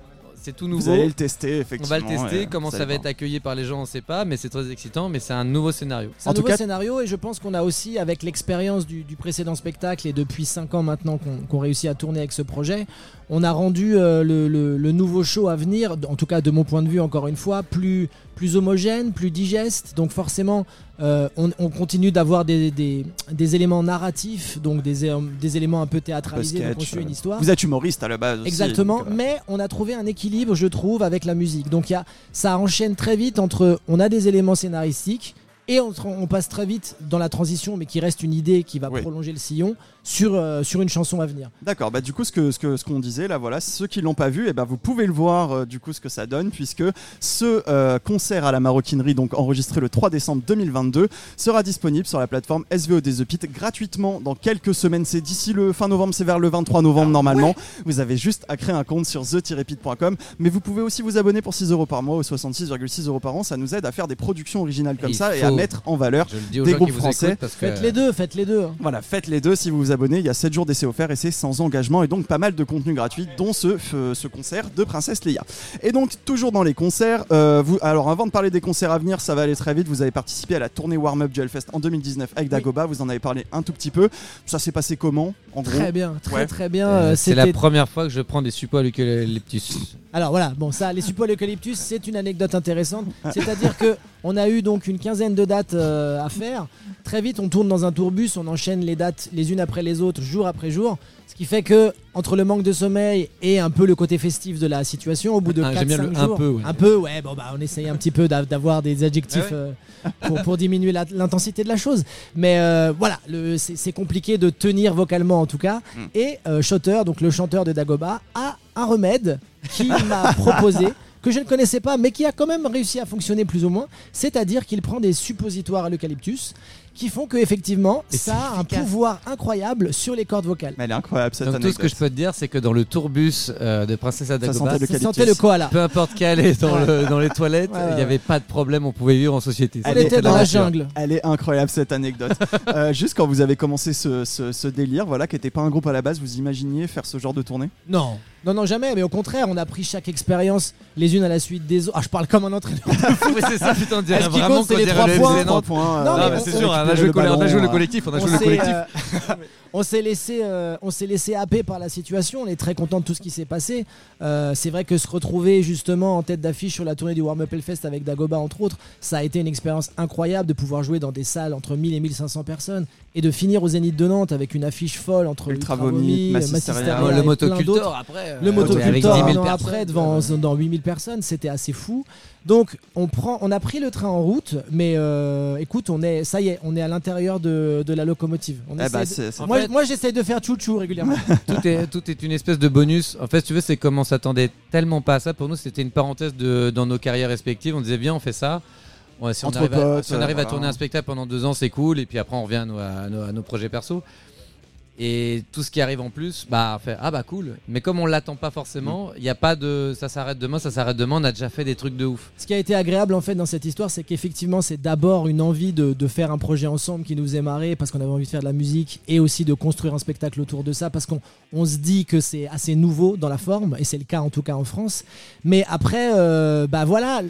[SPEAKER 3] c'est tout nouveau.
[SPEAKER 2] Vous allez le tester,
[SPEAKER 3] On
[SPEAKER 2] effectivement.
[SPEAKER 3] va le tester. Comment ça va être accueilli par les gens, on ne sait pas, mais c'est très excitant. Mais c'est un nouveau scénario.
[SPEAKER 4] C'est un
[SPEAKER 2] En tout
[SPEAKER 4] nouveau
[SPEAKER 2] cas-
[SPEAKER 4] scénario et je pense qu'on a aussi, avec l'expérience du, du précédent spectacle et depuis 5 ans maintenant qu'on qu'on réussit à tourner avec ce projet, on a rendu euh, le, le- le nouveau show à venir, en tout cas de mon point de vue encore une fois, plus, plus homogène, plus digeste. Donc forcément, euh, on, on continue d'avoir des, des- des éléments narratifs, donc des, des éléments un peu théâtralisés,
[SPEAKER 2] sketch,
[SPEAKER 4] donc on suit une
[SPEAKER 2] euh,
[SPEAKER 4] histoire.
[SPEAKER 2] Vous êtes humoriste à la base. aussi,
[SPEAKER 4] Exactement,
[SPEAKER 2] donc, euh,
[SPEAKER 4] mais on a trouvé un équilibre, je trouve, avec la musique. Donc il y a, ça enchaîne très vite entre on a des éléments scénaristiques et on, passe très vite dans la transition, mais qui reste une idée qui va
[SPEAKER 2] Oui.
[SPEAKER 4] prolonger le sillon sur, euh, sur une chanson à venir.
[SPEAKER 2] D'accord, bah du coup ce que ce que ce qu'on disait là voilà, ceux qui l'ont pas vu, et ben vous pouvez le voir euh, du coup ce que ça donne puisque ce euh, concert à la maroquinerie donc enregistré le 3 décembre 2022 sera disponible sur la plateforme SVO des The Pit gratuitement dans quelques semaines, c'est d'ici le fin novembre, c'est vers le 23 novembre normalement. Vous avez juste à créer un compte sur the-pit.com, mais vous pouvez aussi vous abonner pour 6 euros par mois ou 66,6 euros par an, ça nous aide à faire des productions originales comme ça et à mettre en valeur Des groupes français.
[SPEAKER 3] que
[SPEAKER 4] Faites les deux, faites les deux. hein.
[SPEAKER 2] voilà, faites les deux si vous Il y a 7 jours d'essai offert et c'est sans engagement et donc pas mal de contenu gratuit, dont ce, f- ce concert de Princesse Leia. Et donc, toujours dans les concerts, euh, vous, alors avant de parler des concerts à venir, ça va aller très vite. Vous avez participé à la tournée Warm-Up du Hellfest en 2019 avec Dagoba. Vous en avez parlé un tout petit peu. Ça s'est passé comment En gros?
[SPEAKER 4] Très bien, très
[SPEAKER 2] Ouais.
[SPEAKER 4] très bien.
[SPEAKER 3] Euh,
[SPEAKER 4] euh,
[SPEAKER 3] c'est la première fois que je prends des suppos à l'eucalyptus.
[SPEAKER 4] Alors voilà, bon ça, les suppos à l'eucalyptus, c'est une anecdote intéressante. C'est-à-dire que on a eu donc une quinzaine de dates euh, à faire. Très vite, on tourne dans un tourbus, on enchaîne les dates les unes après les autres, jour après jour. Ce qui fait que entre le manque de sommeil et un peu le côté festif de la situation, au bout de
[SPEAKER 3] Ah,
[SPEAKER 4] 4
[SPEAKER 3] j'aime bien
[SPEAKER 4] 5
[SPEAKER 3] le un
[SPEAKER 4] jours,
[SPEAKER 3] peu, ouais.
[SPEAKER 4] un peu, ouais, bon bah on essaye un petit peu d'a- d'avoir des adjectifs
[SPEAKER 3] Ah ouais.
[SPEAKER 4] euh, pour, pour diminuer l'intensité de la chose. Mais euh, voilà, c'est compliqué de tenir vocalement en tout cas.
[SPEAKER 2] Mm.
[SPEAKER 4] Et euh, Shotter, donc le chanteur de Dagoba, a un remède qu'il m'a proposé. Que je ne connaissais pas, mais qui a quand même réussi à fonctionner plus ou moins. C'est-à-dire qu'il prend des suppositoires à l'eucalyptus qui font que effectivement
[SPEAKER 3] Et
[SPEAKER 4] ça a un pouvoir incroyable sur les cordes vocales.
[SPEAKER 2] Mais elle est incroyable cette
[SPEAKER 3] Donc tout
[SPEAKER 2] anecdote.
[SPEAKER 3] ce que je peux te dire, c'est que dans le tourbus euh, de Princesse
[SPEAKER 2] Ça
[SPEAKER 3] Adagoba,
[SPEAKER 2] sentait le
[SPEAKER 4] Ça
[SPEAKER 2] L'eucalyptus.
[SPEAKER 4] sentait le koala.
[SPEAKER 3] peu importe qu'elle est dans,
[SPEAKER 4] Ouais.
[SPEAKER 3] le- dans les toilettes, il
[SPEAKER 4] Ouais, ouais,
[SPEAKER 3] n'y avait pas de problème, on pouvait vivre en société.
[SPEAKER 2] Elle
[SPEAKER 4] était dans la jungle.
[SPEAKER 2] Elle est incroyable cette anecdote. Euh, juste quand vous avez commencé ce, ce- ce délire, voilà, qui n'était pas un groupe à la base, vous imaginiez faire ce genre de tournée?
[SPEAKER 4] Non. Non, non, jamais, mais au contraire, on a pris chaque expérience les unes à la suite des autres. Ah, je parle comme un entraîneur.
[SPEAKER 3] oui, c'est ça, putain, on dirait
[SPEAKER 4] qu'il
[SPEAKER 3] vraiment qu'on
[SPEAKER 4] les
[SPEAKER 3] dirait
[SPEAKER 4] trois
[SPEAKER 3] le
[SPEAKER 4] points
[SPEAKER 3] FC
[SPEAKER 2] Trois points. euh,
[SPEAKER 4] Non, mais
[SPEAKER 3] mais c'est sûr, on a joué
[SPEAKER 2] le euh,
[SPEAKER 3] collectif, on a joué le collectif.
[SPEAKER 4] euh, on s'est laissé, euh, on s'est laissé happer par la situation. On est très content de tout ce qui s'est passé. Euh, c'est vrai que se retrouver justement en tête d'affiche sur la tournée du Warm Up Hellfest avec Dagoba entre autres, ça a été une expérience incroyable de pouvoir jouer dans des salles entre 1000 et 1500 personnes et de finir au Zénith de Nantes avec une affiche folle entre
[SPEAKER 2] Ultra
[SPEAKER 4] Ultra
[SPEAKER 2] Vomit,
[SPEAKER 4] Vomit,
[SPEAKER 2] Massisteria.
[SPEAKER 4] Massisteria et
[SPEAKER 3] le motocultor après.
[SPEAKER 4] Le
[SPEAKER 3] euh,
[SPEAKER 4] motocultor
[SPEAKER 3] avec 10
[SPEAKER 4] un
[SPEAKER 3] 000
[SPEAKER 4] an
[SPEAKER 3] personnes,
[SPEAKER 4] après devant, dans 8000 personnes, c'était assez fou. Donc on prend, on a pris le train en route, mais euh, écoute, on est, ça y est, on est à l'intérieur de, de la locomotive. On
[SPEAKER 2] Eh
[SPEAKER 4] essaie
[SPEAKER 2] bah,
[SPEAKER 4] de-
[SPEAKER 2] c'est- c'est-
[SPEAKER 3] En
[SPEAKER 4] moi,
[SPEAKER 3] fait-
[SPEAKER 4] moi j'essaye de faire chouchou régulièrement.
[SPEAKER 3] tout est, tout est une espèce de bonus. En fait, si tu veux, c'est comme on s'attendait tellement pas à ça. Pour nous, c'était une parenthèse de, dans nos carrières respectives. On disait, bien, on fait ça. Ouais, si on
[SPEAKER 2] Entre
[SPEAKER 3] arrive, à,
[SPEAKER 2] potes,
[SPEAKER 3] si on, arrive à
[SPEAKER 2] euh, voilà. tourner un spectacle
[SPEAKER 3] tourner un spectacle pendant deux ans, c'est cool. Et puis après, on revient à nos, à nos- à nos projets perso. Et tout ce qui arrive en plus, bah, fait ah bah cool. Mais comme on l'attend pas forcément, il y a pas de ça s'arrête demain, ça s'arrête demain. On a déjà fait des trucs de ouf.
[SPEAKER 4] Ce qui a été agréable en fait dans cette histoire, c'est qu'effectivement c'est d'abord une envie de, de faire un projet ensemble qui nous faisait marrer parce qu'on avait envie de faire de la musique et aussi de construire un spectacle autour de ça parce qu'on on se dit que c'est assez nouveau dans la forme et c'est le cas en tout cas en France. Mais après, euh, bah voilà.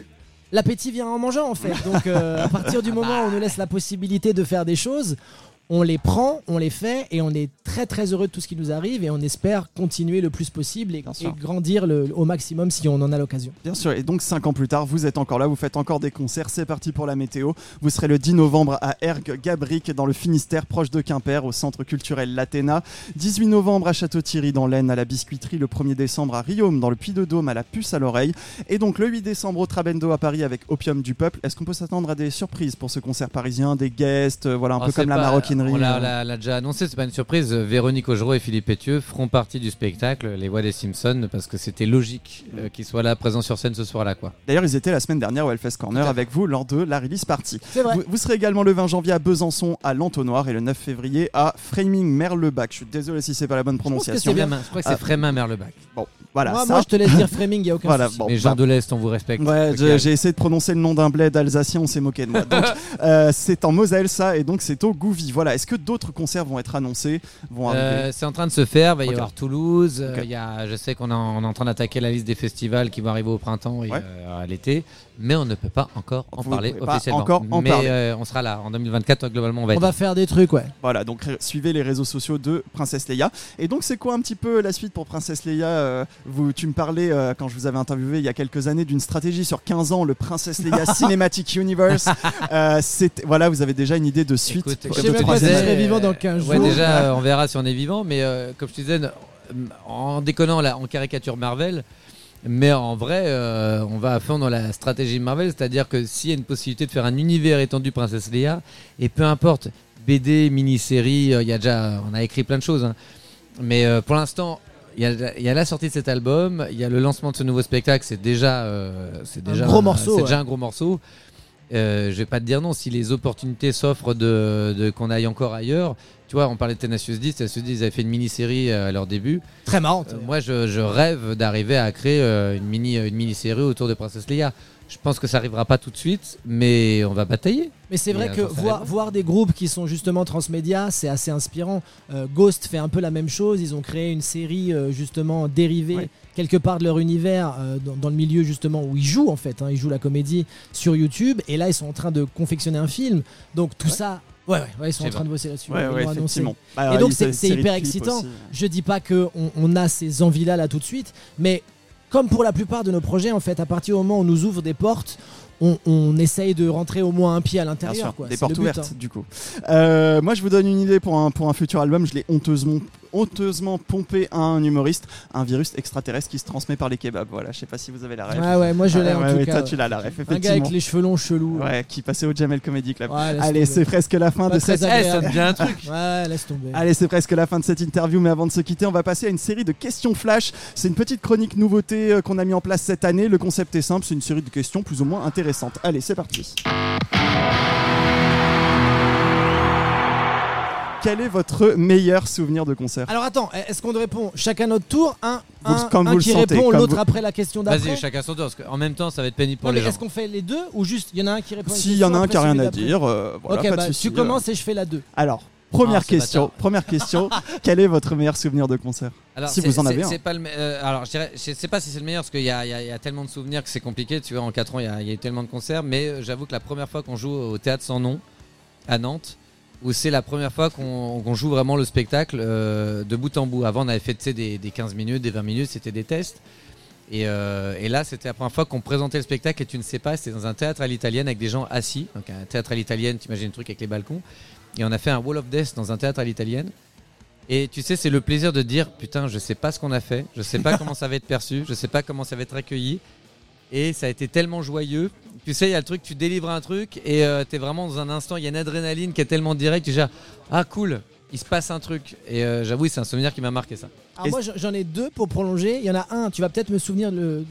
[SPEAKER 4] L'appétit vient en mangeant en fait. Donc euh, à partir du moment où on nous laisse la possibilité de faire des choses, on les prend, on les fait et on est très très heureux de tout ce qui nous arrive et on espère continuer le plus possible et, grandir le- au maximum si on en a l'occasion.
[SPEAKER 2] Bien sûr, et donc 5 ans plus tard, vous êtes encore là, vous faites encore des concerts, c'est parti pour la météo. Vous serez le 10 novembre à Ergue Gabric dans le Finistère, proche de Quimper, au centre culturel L'Athéna. 18 novembre à Château-Thierry dans l'Aisne, à la Biscuiterie. Le 1er décembre à Riaume, dans le Puy-de-Dôme, à la Puce à l'oreille. Et donc le 8 décembre au Trabendo à Paris avec Opium du Peuple. Est-ce qu'on peut s'attendre à des surprises pour ce concert parisien, des guests, euh, voilà, un
[SPEAKER 3] Oh,
[SPEAKER 2] peu comme la
[SPEAKER 3] pas-
[SPEAKER 2] maroquinerie
[SPEAKER 3] On l'a-
[SPEAKER 2] euh.
[SPEAKER 3] l'a l'a déjà annoncé, c'est pas une surprise. Véronique Augereau et Philippe Pétieux feront partie du spectacle Les Voix des Simpsons parce que c'était logique euh, qu'ils soient là, présents sur scène ce soir-là. quoi.
[SPEAKER 2] D'ailleurs, ils étaient la semaine dernière au Hellfest Corner avec vous lors de la release party.
[SPEAKER 4] Vrai.
[SPEAKER 2] Vous, vous serez également le 20 janvier à Besançon, à l'Entonnoir, et le 9 février à Framing Merlebac. Je suis désolé si c'est pas la bonne prononciation.
[SPEAKER 4] c'est bien.
[SPEAKER 3] Frémin, je crois que c'est
[SPEAKER 2] Ah.
[SPEAKER 3] Frémin Merlebac.
[SPEAKER 2] Bon, voilà.
[SPEAKER 4] moi,
[SPEAKER 2] ça.
[SPEAKER 4] moi, je te laisse dire framing, il n'y a aucun
[SPEAKER 2] voilà,
[SPEAKER 4] souci.
[SPEAKER 2] bon,
[SPEAKER 3] Mais
[SPEAKER 2] bah,
[SPEAKER 3] Jean de l'Est, on vous respecte.
[SPEAKER 2] Ouais, j'ai essayé de prononcer le nom d'un bled alsacien, on s'est moqué de moi. Donc, euh, c'est en Moselle ça, et donc c'est au Gouvy. Voilà, est-ce que d'autres concerts vont être annoncés vont
[SPEAKER 3] Euh, c'est en train de se faire, il va y avoir Toulouse, euh,
[SPEAKER 2] Ok.
[SPEAKER 3] il y a, je sais qu'on est en train d'attaquer la liste des festivals qui vont arriver au printemps et
[SPEAKER 2] Ouais.
[SPEAKER 3] euh, à l'été, mais on ne peut pas encore en
[SPEAKER 2] Vous
[SPEAKER 3] parler officiellement.
[SPEAKER 2] encore en
[SPEAKER 3] mais
[SPEAKER 2] parler.
[SPEAKER 3] euh, on sera là, en 2024 globalement on va
[SPEAKER 4] On
[SPEAKER 3] être
[SPEAKER 4] va faire des trucs, ouais.
[SPEAKER 2] Voilà, donc suivez les réseaux sociaux de Princesse Leia. Et donc, c'est quoi un petit peu la suite pour Princesse Leia Euh, vous, Tu me parlais, euh, quand je vous avais interviewé il y a quelques années, d'une stratégie sur 15 ans, le Princesse Leia Cinematic Universe. Euh, voilà, vous avez déjà une idée de suite
[SPEAKER 3] Écoute, comme
[SPEAKER 4] Je sais même pas si je serai vivant dans 15
[SPEAKER 3] Ouais,
[SPEAKER 4] jours.
[SPEAKER 3] déjà, euh, on verra si on est vivant, mais euh, comme je te disais, en déconnant là, en caricature Marvel, mais en vrai, euh, on va à fond dans la stratégie Marvel, c'est-à-dire que s'il y a une possibilité de faire un univers étendu Princesse Leia, et peu importe, BD, mini-série, euh, il y a déjà, on a écrit plein de choses, hein. mais euh, pour l'instant. Il y, a, il y a la sortie de cet album, il y a le lancement de ce nouveau spectacle, c'est déjà, c'est
[SPEAKER 4] Un
[SPEAKER 3] déjà
[SPEAKER 4] gros morceau,
[SPEAKER 3] C'est
[SPEAKER 4] ouais.
[SPEAKER 3] déjà un gros morceau. Je vais pas te dire non si les opportunités s'offrent de, de- qu'on aille encore ailleurs. Tu vois, on parlait de Tenacious D. Tenacious D, ils avaient fait une mini-série euh, à leur début.
[SPEAKER 4] Très marrante.
[SPEAKER 3] Euh, moi, je, je rêve d'arriver à créer euh, une mini une mini-série autour de Princesse Leia. Je pense que ça arrivera pas tout de suite, mais on va batailler.
[SPEAKER 4] Mais c'est vrai
[SPEAKER 3] Et,
[SPEAKER 4] que voir, voir des groupes qui sont justement transmédia, c'est assez inspirant. Euh, Ghost fait un peu la même chose. Ils ont créé une série euh, justement dérivée
[SPEAKER 2] Ouais.
[SPEAKER 4] quelque part de leur univers euh, dans, dans le milieu justement où ils jouent en fait. hein. ils jouent la comédie sur YouTube et là ils sont en train de confectionner un film. Donc tout ça, ouais, ouais, ouais, ils sont en train de bosser là-dessus.
[SPEAKER 2] Ouais, ouais, effectivement. Bah,
[SPEAKER 4] Et donc, c'est- hyper excitant.
[SPEAKER 2] aussi.
[SPEAKER 4] Je dis pas qu'on on a ces envies-là là tout de suite, mais comme pour la plupart de nos projets, en fait, à partir du moment où on nous ouvre des portes, on, on essaye de rentrer au moins un pied à l'intérieur.
[SPEAKER 2] des portes
[SPEAKER 4] but,
[SPEAKER 2] ouvertes
[SPEAKER 4] hein.
[SPEAKER 2] du coup. Euh, moi je vous donne une idée pour un, pour un futur album, je l'ai honteusement, honteusement pompé à un humoriste, un virus extraterrestre qui se transmet par les kebabs. Voilà, je sais pas si vous avez la rêve.
[SPEAKER 4] Ouais, ouais, moi je l'ai
[SPEAKER 2] Ouais,
[SPEAKER 4] en
[SPEAKER 2] ouais,
[SPEAKER 4] tout
[SPEAKER 2] ouais,
[SPEAKER 4] cas.
[SPEAKER 2] toi tu l'as la rêve,
[SPEAKER 4] Un gars avec les cheveux longs chelous.
[SPEAKER 2] Ouais, qui passait au Jamel Comedy Club.
[SPEAKER 4] Ouais, laisse
[SPEAKER 2] Allez, c'est presque la fin
[SPEAKER 4] Pas
[SPEAKER 2] de cette.
[SPEAKER 4] agréable.
[SPEAKER 3] Eh, ça me dit un truc.
[SPEAKER 4] Ouais, laisse tomber.
[SPEAKER 2] Allez, c'est presque la fin de cette interview, mais avant de se quitter, on va passer à une série de questions flash. C'est une petite chronique nouveauté euh, qu'on a mis en place cette année. Le concept est simple, c'est une série de questions plus ou moins intéressantes. Allez, c'est parti. Quel est votre meilleur souvenir de concert
[SPEAKER 4] Alors attends, est-ce qu'on répond chacun notre tour Un,
[SPEAKER 2] Vous-
[SPEAKER 4] un,
[SPEAKER 2] comme
[SPEAKER 4] un
[SPEAKER 2] vous le
[SPEAKER 4] qui
[SPEAKER 2] sentez,
[SPEAKER 4] répond, l'autre
[SPEAKER 2] vous-
[SPEAKER 4] après la question d'après
[SPEAKER 3] Vas-y, chacun son tour, parce qu'en même temps, ça va être pénible pour
[SPEAKER 4] Non, mais
[SPEAKER 3] les gens.
[SPEAKER 4] est-ce qu'on fait les deux ou juste il y en a un qui répond
[SPEAKER 2] S'il y en a un qui a rien à dire, euh, voilà,
[SPEAKER 4] Ok,
[SPEAKER 2] pas de
[SPEAKER 4] bah, tu commences et je fais la 2.
[SPEAKER 2] Alors, première
[SPEAKER 3] Ah,
[SPEAKER 2] question. Première question. Quel est votre meilleur souvenir de concert
[SPEAKER 3] Alors,
[SPEAKER 2] Si vous en avez un.
[SPEAKER 3] pas le euh, alors, je dirais, je sais pas si c'est le meilleur parce qu'il y a, y y tellement de souvenirs que c'est compliqué. Tu vois, en 4 ans, il y a, il y a eu tellement de concerts. Mais euh, j'avoue que la première fois qu'on joue au théâtre sans nom à Nantes, où c'est la première fois qu'on joue vraiment le spectacle euh, de bout en bout. Avant, on avait fait tu des, des 15 minutes, des 20 minutes, c'était des tests. Et, euh, et là, c'était la première fois qu'on présentait le spectacle et tu ne sais pas, c'était dans un théâtre à l'italienne avec des gens assis. Donc un théâtre à l'italienne, t'imagines le truc avec les balcons. Et on a fait un Wall of Death dans un théâtre à l'italienne. Et tu sais, c'est le plaisir de dire putain, je sais pas ce qu'on a fait, je sais pas comment ça va être perçu, je sais pas comment ça va être accueilli. Et ça a été tellement joyeux. Tu sais, il y a le truc, tu délivres un truc et euh, t'es vraiment dans un instant, il y a une adrénaline qui est tellement directe, tu dis ah cool, il se passe un truc. Et euh, j'avoue, c'est un souvenir qui m'a marqué ça.
[SPEAKER 4] Alors
[SPEAKER 2] Et-
[SPEAKER 4] moi j'en- ai deux pour prolonger. Il y en a un, tu vas peut-être me souvenir de le-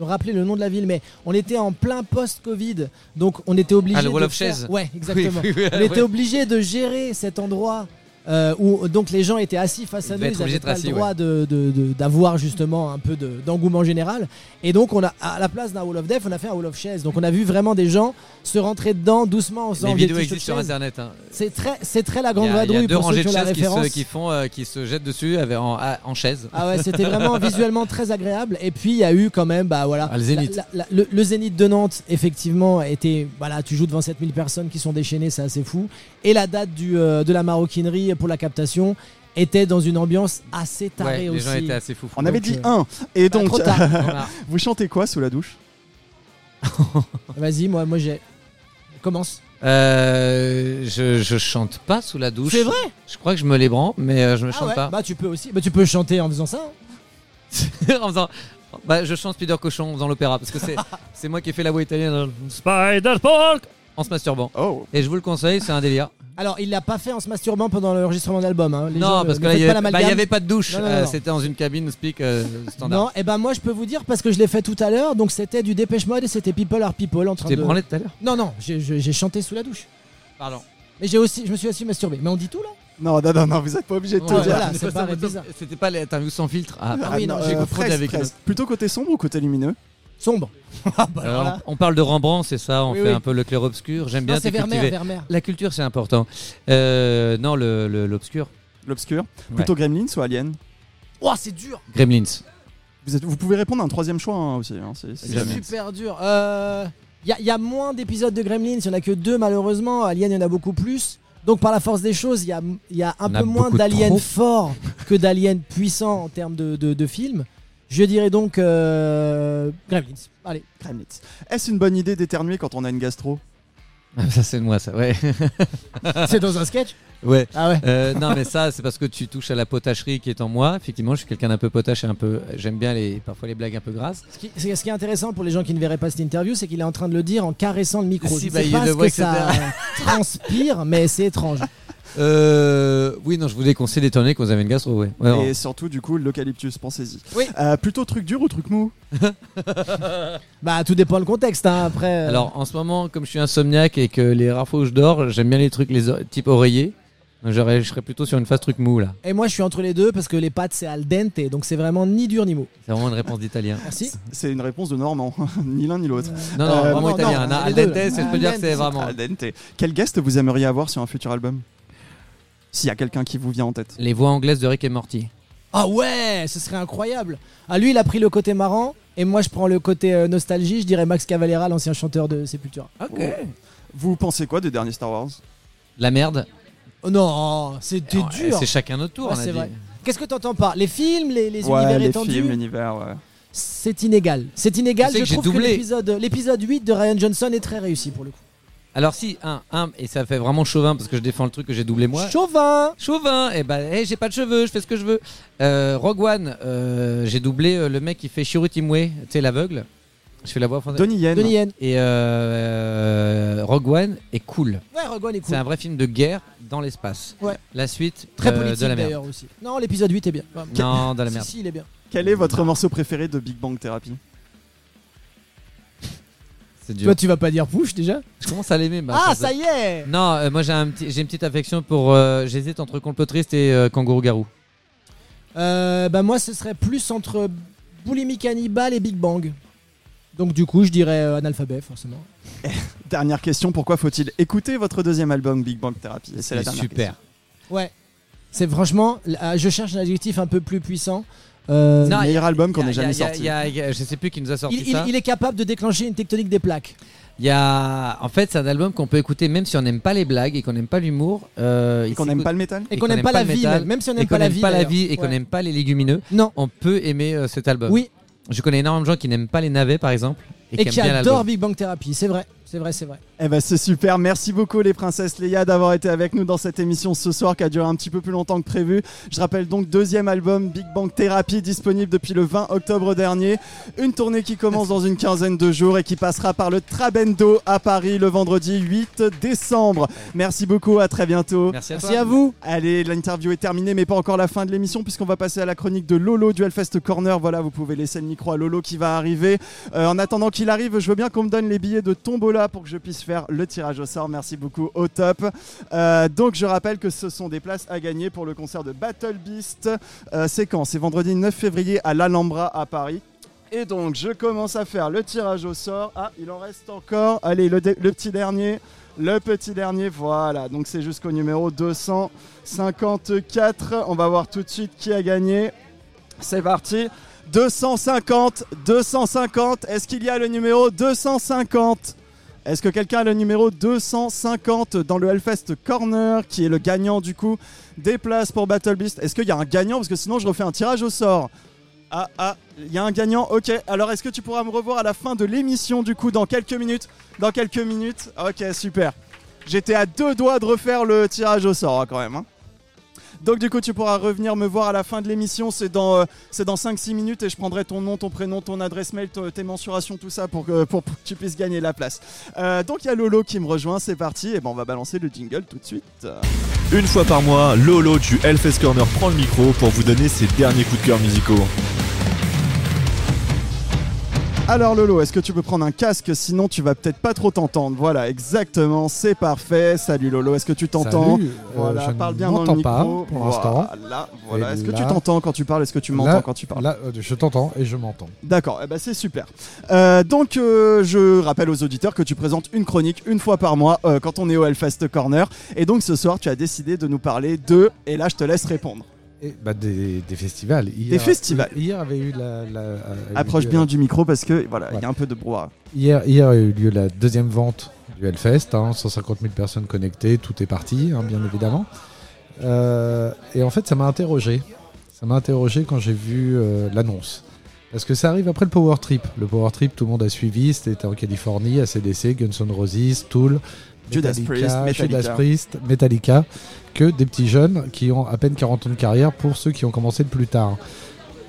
[SPEAKER 4] me rappeler le nom de la ville, mais on était en plein post-Covid, donc on était obligé.
[SPEAKER 3] Ah, le Wall
[SPEAKER 4] de
[SPEAKER 3] of
[SPEAKER 4] faire-. Ouais, exactement.
[SPEAKER 3] Oui, oui, oui,
[SPEAKER 4] on était obligé de gérer cet endroit euh, où donc les gens étaient assis face à nous, ils n'avaient pas le droit de- de- de- d'avoir justement un peu de- d'engouement général. Et donc on a à la place d'un Wall of Death, on a fait un Wall of Chaises. Donc on a vu vraiment des gens se rentrer dedans doucement en faisant
[SPEAKER 3] Les vidéos existent sur internet. hein.
[SPEAKER 4] C'est très, c'est très la grande
[SPEAKER 3] a, il y a
[SPEAKER 4] vadrouille
[SPEAKER 3] deux rangées de chaises qui se, qui font, euh, qui se jettent dessus avec, en, en chaise.
[SPEAKER 4] Ah ouais, c'était vraiment visuellement très agréable. Et puis il y a eu quand même, bah voilà,
[SPEAKER 3] Ah, le Zénith.
[SPEAKER 4] la- la- le, le Zénith de Nantes, effectivement, était, voilà, tu joues devant 7000 personnes qui sont déchaînées, c'est assez fou. Et la date du, euh, de la maroquinerie pour la captation était dans une ambiance assez tarée
[SPEAKER 3] Ouais, les
[SPEAKER 4] aussi.
[SPEAKER 3] gens étaient assez fous.
[SPEAKER 2] On avait dit
[SPEAKER 4] euh,
[SPEAKER 2] un. Et
[SPEAKER 4] Bah,
[SPEAKER 2] donc,
[SPEAKER 4] trop tard.
[SPEAKER 3] Voilà.
[SPEAKER 2] vous chantez quoi sous la douche?
[SPEAKER 4] Vas-y, moi, moi j'ai. Commence.
[SPEAKER 3] Euh, je, je chante pas sous la douche.
[SPEAKER 4] C'est vrai?
[SPEAKER 3] Je crois que je me les branle, mais euh, je me
[SPEAKER 4] Ah
[SPEAKER 3] chante
[SPEAKER 4] ouais
[SPEAKER 3] pas.
[SPEAKER 4] Bah tu peux aussi. Bah tu peux chanter en faisant ça. hein.
[SPEAKER 3] en faisant- bah, je chante Spider Cochon en faisant l'opéra parce que c'est c'est moi qui ai fait la voix italienne. dans le Spider Pork en se masturbant.
[SPEAKER 2] Oh
[SPEAKER 3] Et je vous le conseille, c'est un délire.
[SPEAKER 4] Alors il l'a pas fait en se masturbant pendant l'enregistrement de l'album. hein. Gens
[SPEAKER 3] non, parce
[SPEAKER 4] ne
[SPEAKER 3] que là,
[SPEAKER 4] faites
[SPEAKER 3] il y,
[SPEAKER 4] pas
[SPEAKER 3] avait, bah, avait pas de douche. Euh. C'était dans une cabine speak euh, standard.
[SPEAKER 4] Non, et ben moi je peux vous dire parce que je l'ai fait tout à l'heure, donc c'était du Dépêche Mode et c'était People Are People en
[SPEAKER 3] Tu
[SPEAKER 4] train
[SPEAKER 3] t'es
[SPEAKER 4] de.
[SPEAKER 3] branlé tout à l'heure?
[SPEAKER 4] Non non, j'ai- chanté sous la douche.
[SPEAKER 3] Pardon.
[SPEAKER 4] Mais j'ai aussi, je me suis aussi masturbé. Mais on dit tout là?
[SPEAKER 2] Non, non, non, non, vous êtes pas obligé de
[SPEAKER 4] Ouais,
[SPEAKER 2] tout dire.
[SPEAKER 4] voilà.
[SPEAKER 3] C'était pas l'interview sans filtre. Ah,
[SPEAKER 4] Ah oui, non,
[SPEAKER 3] j'ai
[SPEAKER 2] euh,
[SPEAKER 3] confondu avec
[SPEAKER 2] presque. Plutôt côté sombre ou côté lumineux?
[SPEAKER 4] Sombre. Ah bah,
[SPEAKER 3] Alors,
[SPEAKER 4] voilà.
[SPEAKER 3] On parle de Rembrandt, c'est ça, on
[SPEAKER 4] Oui,
[SPEAKER 3] fait
[SPEAKER 4] oui.
[SPEAKER 3] un peu le clair-obscur. J'aime bien
[SPEAKER 4] c'est Vermeer. Vermeer.
[SPEAKER 3] La culture, c'est important. Euh, non, le- le- l'obscur.
[SPEAKER 2] L'obscur
[SPEAKER 3] Ouais.
[SPEAKER 2] Plutôt Gremlins ou Alien?
[SPEAKER 4] Oh, c'est dur.
[SPEAKER 3] Gremlins.
[SPEAKER 2] vous, êtes- vous pouvez répondre à un troisième choix hein, aussi. hein, c'est-
[SPEAKER 4] super dur. Euh, Il y, a- il y a moins d'épisodes de Gremlins, il y en a que deux malheureusement. Alien, il y en a beaucoup plus. Donc par la force des choses, il y a, y un
[SPEAKER 3] y a
[SPEAKER 4] peu moins d'aliens forts que d'aliens puissants en termes de, de, de films. Je dirais donc euh, Gremlins. Allez.
[SPEAKER 2] Gremlins. Est-ce une bonne idée d'éternuer quand on a une gastro?
[SPEAKER 3] Ça, c'est de moi, ça. Ouais.
[SPEAKER 4] C'est dans un sketch?
[SPEAKER 3] Ouais.
[SPEAKER 4] Ah ouais.
[SPEAKER 3] Euh, non, mais ça, c'est parce que tu touches à la potacherie qui est en moi. Effectivement, je suis quelqu'un d'un peu potache et un peu. J'aime bien les, parfois les blagues un peu grasses.
[SPEAKER 4] Ce qui, c'est- ce qui est intéressant pour les gens qui ne verraient pas cette interview, c'est qu'il est en train de le dire en caressant le micro.
[SPEAKER 3] Si,
[SPEAKER 4] je
[SPEAKER 3] bah,
[SPEAKER 4] sais
[SPEAKER 3] il
[SPEAKER 4] pas
[SPEAKER 3] le
[SPEAKER 4] ce
[SPEAKER 3] voit
[SPEAKER 4] que ça transpire, mais c'est étrange.
[SPEAKER 3] Euh, oui, non, je vous déconseille d'étonner quand vous avez une gastro, ouais. Ouais, non.
[SPEAKER 2] Et surtout, du coup, l'eucalyptus, pensez-y.
[SPEAKER 4] Oui.
[SPEAKER 2] Euh, plutôt truc dur ou truc mou?
[SPEAKER 4] Bah, tout dépend le contexte. Hein, après. euh.
[SPEAKER 3] Alors, en ce moment, comme je suis insomniaque et que les rares fois où je dors, j'aime bien les trucs les o- type oreiller. Donc, j'aurais- je serais plutôt sur une phase truc mou, là.
[SPEAKER 4] Et moi, je suis entre les deux parce que les pâtes, c'est al dente, donc c'est vraiment ni dur ni mou.
[SPEAKER 3] C'est vraiment une réponse d'italien.
[SPEAKER 4] Merci.
[SPEAKER 2] C'est une réponse de Normand, ni l'un ni l'autre.
[SPEAKER 3] Non, non,
[SPEAKER 2] Euh,
[SPEAKER 3] vraiment
[SPEAKER 4] non,
[SPEAKER 3] italien.
[SPEAKER 4] non,
[SPEAKER 3] Al
[SPEAKER 4] les deux,
[SPEAKER 3] dente,
[SPEAKER 4] là.
[SPEAKER 3] c'est- je peux
[SPEAKER 4] Al
[SPEAKER 3] dire que
[SPEAKER 4] dente,
[SPEAKER 3] c'est
[SPEAKER 4] c'est
[SPEAKER 3] vraiment.
[SPEAKER 2] Al dente. Quel guest vous aimeriez avoir sur un futur album? S'il y a quelqu'un qui vous vient en tête.
[SPEAKER 3] Les voix anglaises de Rick et Morty.
[SPEAKER 4] Ah ouais, ce serait incroyable. Ah, lui, il a pris le côté marrant, et moi, je prends le côté euh, nostalgie. Je dirais Max Cavalera, l'ancien chanteur de Sepultura.
[SPEAKER 3] Ok.
[SPEAKER 2] Vous pensez quoi des derniers Star Wars?
[SPEAKER 3] La merde.
[SPEAKER 4] Oh non, c'était dur.
[SPEAKER 3] C'est chacun notre tour,
[SPEAKER 4] Ouais,
[SPEAKER 3] on a
[SPEAKER 4] c'est
[SPEAKER 3] dit.
[SPEAKER 4] vrai. Qu'est-ce que t'entends par les films, les, les
[SPEAKER 2] Ouais,
[SPEAKER 4] univers
[SPEAKER 2] les
[SPEAKER 4] étendus
[SPEAKER 2] films, l'univers, ouais.
[SPEAKER 4] C'est inégal. C'est inégal.
[SPEAKER 3] Tu sais
[SPEAKER 4] Je
[SPEAKER 3] que j'ai
[SPEAKER 4] trouve que
[SPEAKER 3] doublé.
[SPEAKER 4] l'épisode, l'épisode 8 de Ryan Johnson est très réussi pour le coup.
[SPEAKER 3] Alors, si, un, un, et ça fait vraiment chauvin parce que je défends le truc que j'ai doublé moi.
[SPEAKER 4] Chauvin
[SPEAKER 3] Chauvin, et ben hey, j'ai pas de cheveux, je fais ce que je veux. Euh, Rogue One, euh, j'ai doublé euh, le mec qui fait Shiro Timwe, tu sais l'aveugle. Je fais la voix française.
[SPEAKER 2] Donnie Yen.
[SPEAKER 4] Donnie Yen.
[SPEAKER 3] Et euh, Rogue One est cool.
[SPEAKER 4] Ouais, Rogue One est cool.
[SPEAKER 3] C'est un vrai film de guerre dans l'espace.
[SPEAKER 4] Ouais.
[SPEAKER 3] La suite
[SPEAKER 4] Très
[SPEAKER 3] euh,
[SPEAKER 4] politique
[SPEAKER 3] de la merde.
[SPEAKER 4] d'ailleurs aussi. Non, l'épisode 8 est bien. Ouais.
[SPEAKER 3] Non, dans la
[SPEAKER 4] Si,
[SPEAKER 3] merde.
[SPEAKER 4] si, il est bien.
[SPEAKER 2] Quel est votre morceau préféré de Big Bang Therapy?
[SPEAKER 4] Toi, tu vas pas dire push déjà
[SPEAKER 3] Je commence à l'aimer. bah,
[SPEAKER 4] Ah,
[SPEAKER 3] ça-
[SPEAKER 4] y est
[SPEAKER 3] Non, euh, moi j'ai un petit- j'ai une petite affection pour. euh, J'hésite entre Complotiste et euh, Kangourou Garou.
[SPEAKER 4] Euh, bah moi ce serait plus entre Boulimie Cannibal et Big Bang. Donc du coup je dirais euh, analphabet forcément.
[SPEAKER 2] Dernière question, pourquoi faut-il écouter votre deuxième album Big Bang Therapy? Et c'est la
[SPEAKER 3] C'est
[SPEAKER 2] dernière
[SPEAKER 3] super.
[SPEAKER 4] Ouais. C'est franchement, euh, je cherche un adjectif un peu plus puissant. Euh,
[SPEAKER 3] Non,
[SPEAKER 2] meilleur
[SPEAKER 3] y a-
[SPEAKER 2] album qu'on
[SPEAKER 3] y a-
[SPEAKER 2] ait jamais
[SPEAKER 3] y a-
[SPEAKER 2] sorti.
[SPEAKER 3] y a- y a- je sais plus qui nous a sorti
[SPEAKER 4] il, il-
[SPEAKER 3] ça.
[SPEAKER 4] il est capable de déclencher une tectonique des plaques.
[SPEAKER 3] Il y a, en fait, c'est un album qu'on peut écouter même si on n'aime pas les blagues et qu'on n'aime pas l'humour. euh,
[SPEAKER 2] Et
[SPEAKER 3] il
[SPEAKER 2] qu'on n'aime
[SPEAKER 3] s'écoute-
[SPEAKER 2] pas le métal
[SPEAKER 4] Et qu'on n'aime pas, la vie,
[SPEAKER 3] métal,
[SPEAKER 4] même, même si on
[SPEAKER 3] et
[SPEAKER 4] n'aime
[SPEAKER 3] qu'on
[SPEAKER 4] pas la
[SPEAKER 3] n'aime
[SPEAKER 4] vie.
[SPEAKER 3] pas la
[SPEAKER 4] d'ailleurs.
[SPEAKER 3] vie et qu'on
[SPEAKER 4] Ouais.
[SPEAKER 3] n'aime pas les légumineux.
[SPEAKER 4] Non.
[SPEAKER 3] On peut aimer euh, cet album.
[SPEAKER 4] Oui,
[SPEAKER 3] Je connais énormément de gens qui n'aiment pas les navets, par exemple, et,
[SPEAKER 4] et,
[SPEAKER 3] qui
[SPEAKER 4] qui
[SPEAKER 3] aiment
[SPEAKER 4] adore. Big Bang Therapy, c'est vrai, c'est vrai, c'est vrai.
[SPEAKER 2] Eh ben c'est super, merci beaucoup les princesses Léa d'avoir été avec nous dans cette émission ce soir qui a duré un petit peu plus longtemps que prévu. Je rappelle donc deuxième album Big Bang Therapy disponible depuis le 20 octobre dernier. Une tournée qui commence dans une quinzaine de jours et qui passera par le Trabendo à Paris le vendredi 8 décembre. Merci beaucoup, à très bientôt.
[SPEAKER 3] Merci à toi.
[SPEAKER 4] Merci à vous.
[SPEAKER 2] Allez, l'interview est terminée, mais pas encore la fin de l'émission, puisqu'on va passer à la chronique de Lolo du Hellfest Corner. Voilà, vous pouvez laisser le micro à Lolo qui va arriver. Euh, en attendant qu'il arrive, je veux bien qu'on me donne les billets de Tombola pour que je puisse faire le tirage au sort. Merci beaucoup, au top. Euh, donc je rappelle que ce sont des places à gagner pour le concert de Battle Beast. Euh, c'est quand? C'est vendredi 9 février à l'Alhambra à Paris. Et donc je commence à faire le tirage au sort. Ah, il en reste encore. Allez, le, petit dernier. Le petit dernier, voilà. Donc c'est jusqu'au numéro 254. On va voir tout de suite qui a gagné. C'est parti. 250, 250. Est-ce qu'il y a le numéro 250 Est-ce que quelqu'un a le numéro 250 dans le Hellfest Corner qui est le gagnant du coup des places pour Battle Beast? Est-ce qu'il y a un gagnant? Parce que sinon je refais un tirage au sort. Ah ah, il y a un gagnant. Ok, alors est-ce que tu pourras me revoir à la fin de l'émission du coup dans quelques minutes? Dans quelques minutes. Ok, super. J'étais à deux doigts de refaire le tirage au sort hein, quand même. hein. Donc du coup tu pourras revenir me voir à la fin de l'émission, c'est dans, euh, c'est dans 5-6 minutes et je prendrai ton nom, ton prénom, ton adresse mail, tes mensurations, tout ça pour que, pour, pour que tu puisses gagner la place. Euh, donc il y a Lolo qui me rejoint, c'est parti, et ben on va balancer le jingle tout de suite.
[SPEAKER 8] Une fois par mois, Lolo du Hellfest Corner prend le micro pour vous donner ses derniers coups de cœur musicaux.
[SPEAKER 2] Alors Lolo, est-ce que tu peux prendre un casque? Sinon tu vas peut-être pas trop t'entendre Voilà, exactement, c'est parfait. Salut Lolo, est-ce que tu t'entends?
[SPEAKER 9] Salut, euh,
[SPEAKER 2] Voilà,
[SPEAKER 9] je
[SPEAKER 2] parle bien dans le micro.
[SPEAKER 9] pas pour l'instant.
[SPEAKER 2] Voilà, voilà.
[SPEAKER 9] Et
[SPEAKER 2] Est-ce que tu
[SPEAKER 9] là-
[SPEAKER 2] t'entends quand tu parles? Est-ce que tu m'entends
[SPEAKER 9] Là-
[SPEAKER 2] quand tu parles?
[SPEAKER 9] Là, euh, je t'entends et je m'entends.
[SPEAKER 2] D'accord, eh ben c'est super. Euh, donc euh, je rappelle aux auditeurs que tu présentes une chronique une fois par mois euh, quand on est au Hellfest Corner. Et donc ce soir tu as décidé de nous parler de... Et là je te laisse répondre.
[SPEAKER 9] Et, bah, des, des festivals. Hier,
[SPEAKER 2] Des festivals.
[SPEAKER 9] Hier avait eu la.
[SPEAKER 2] Approche bien du micro parce que voilà, il y a un peu de brouhaha.
[SPEAKER 9] Hier, hier a eu lieu la deuxième vente du Hellfest. hein, 150 000 personnes connectées, tout est parti, hein, bien évidemment. Euh, et en fait, ça m'a interrogé. Ça m'a interrogé quand j'ai vu euh, l'annonce. Parce que ça arrive après le Power Trip. Le Power Trip, tout le monde a suivi. C'était en Californie, ACDC, Guns N' Roses, Tool,
[SPEAKER 2] Judas Priest, Metallica.
[SPEAKER 9] Judas Priest, Metallica, que des petits jeunes qui ont à peine 40 ans de carrière pour ceux qui ont commencé le plus tard.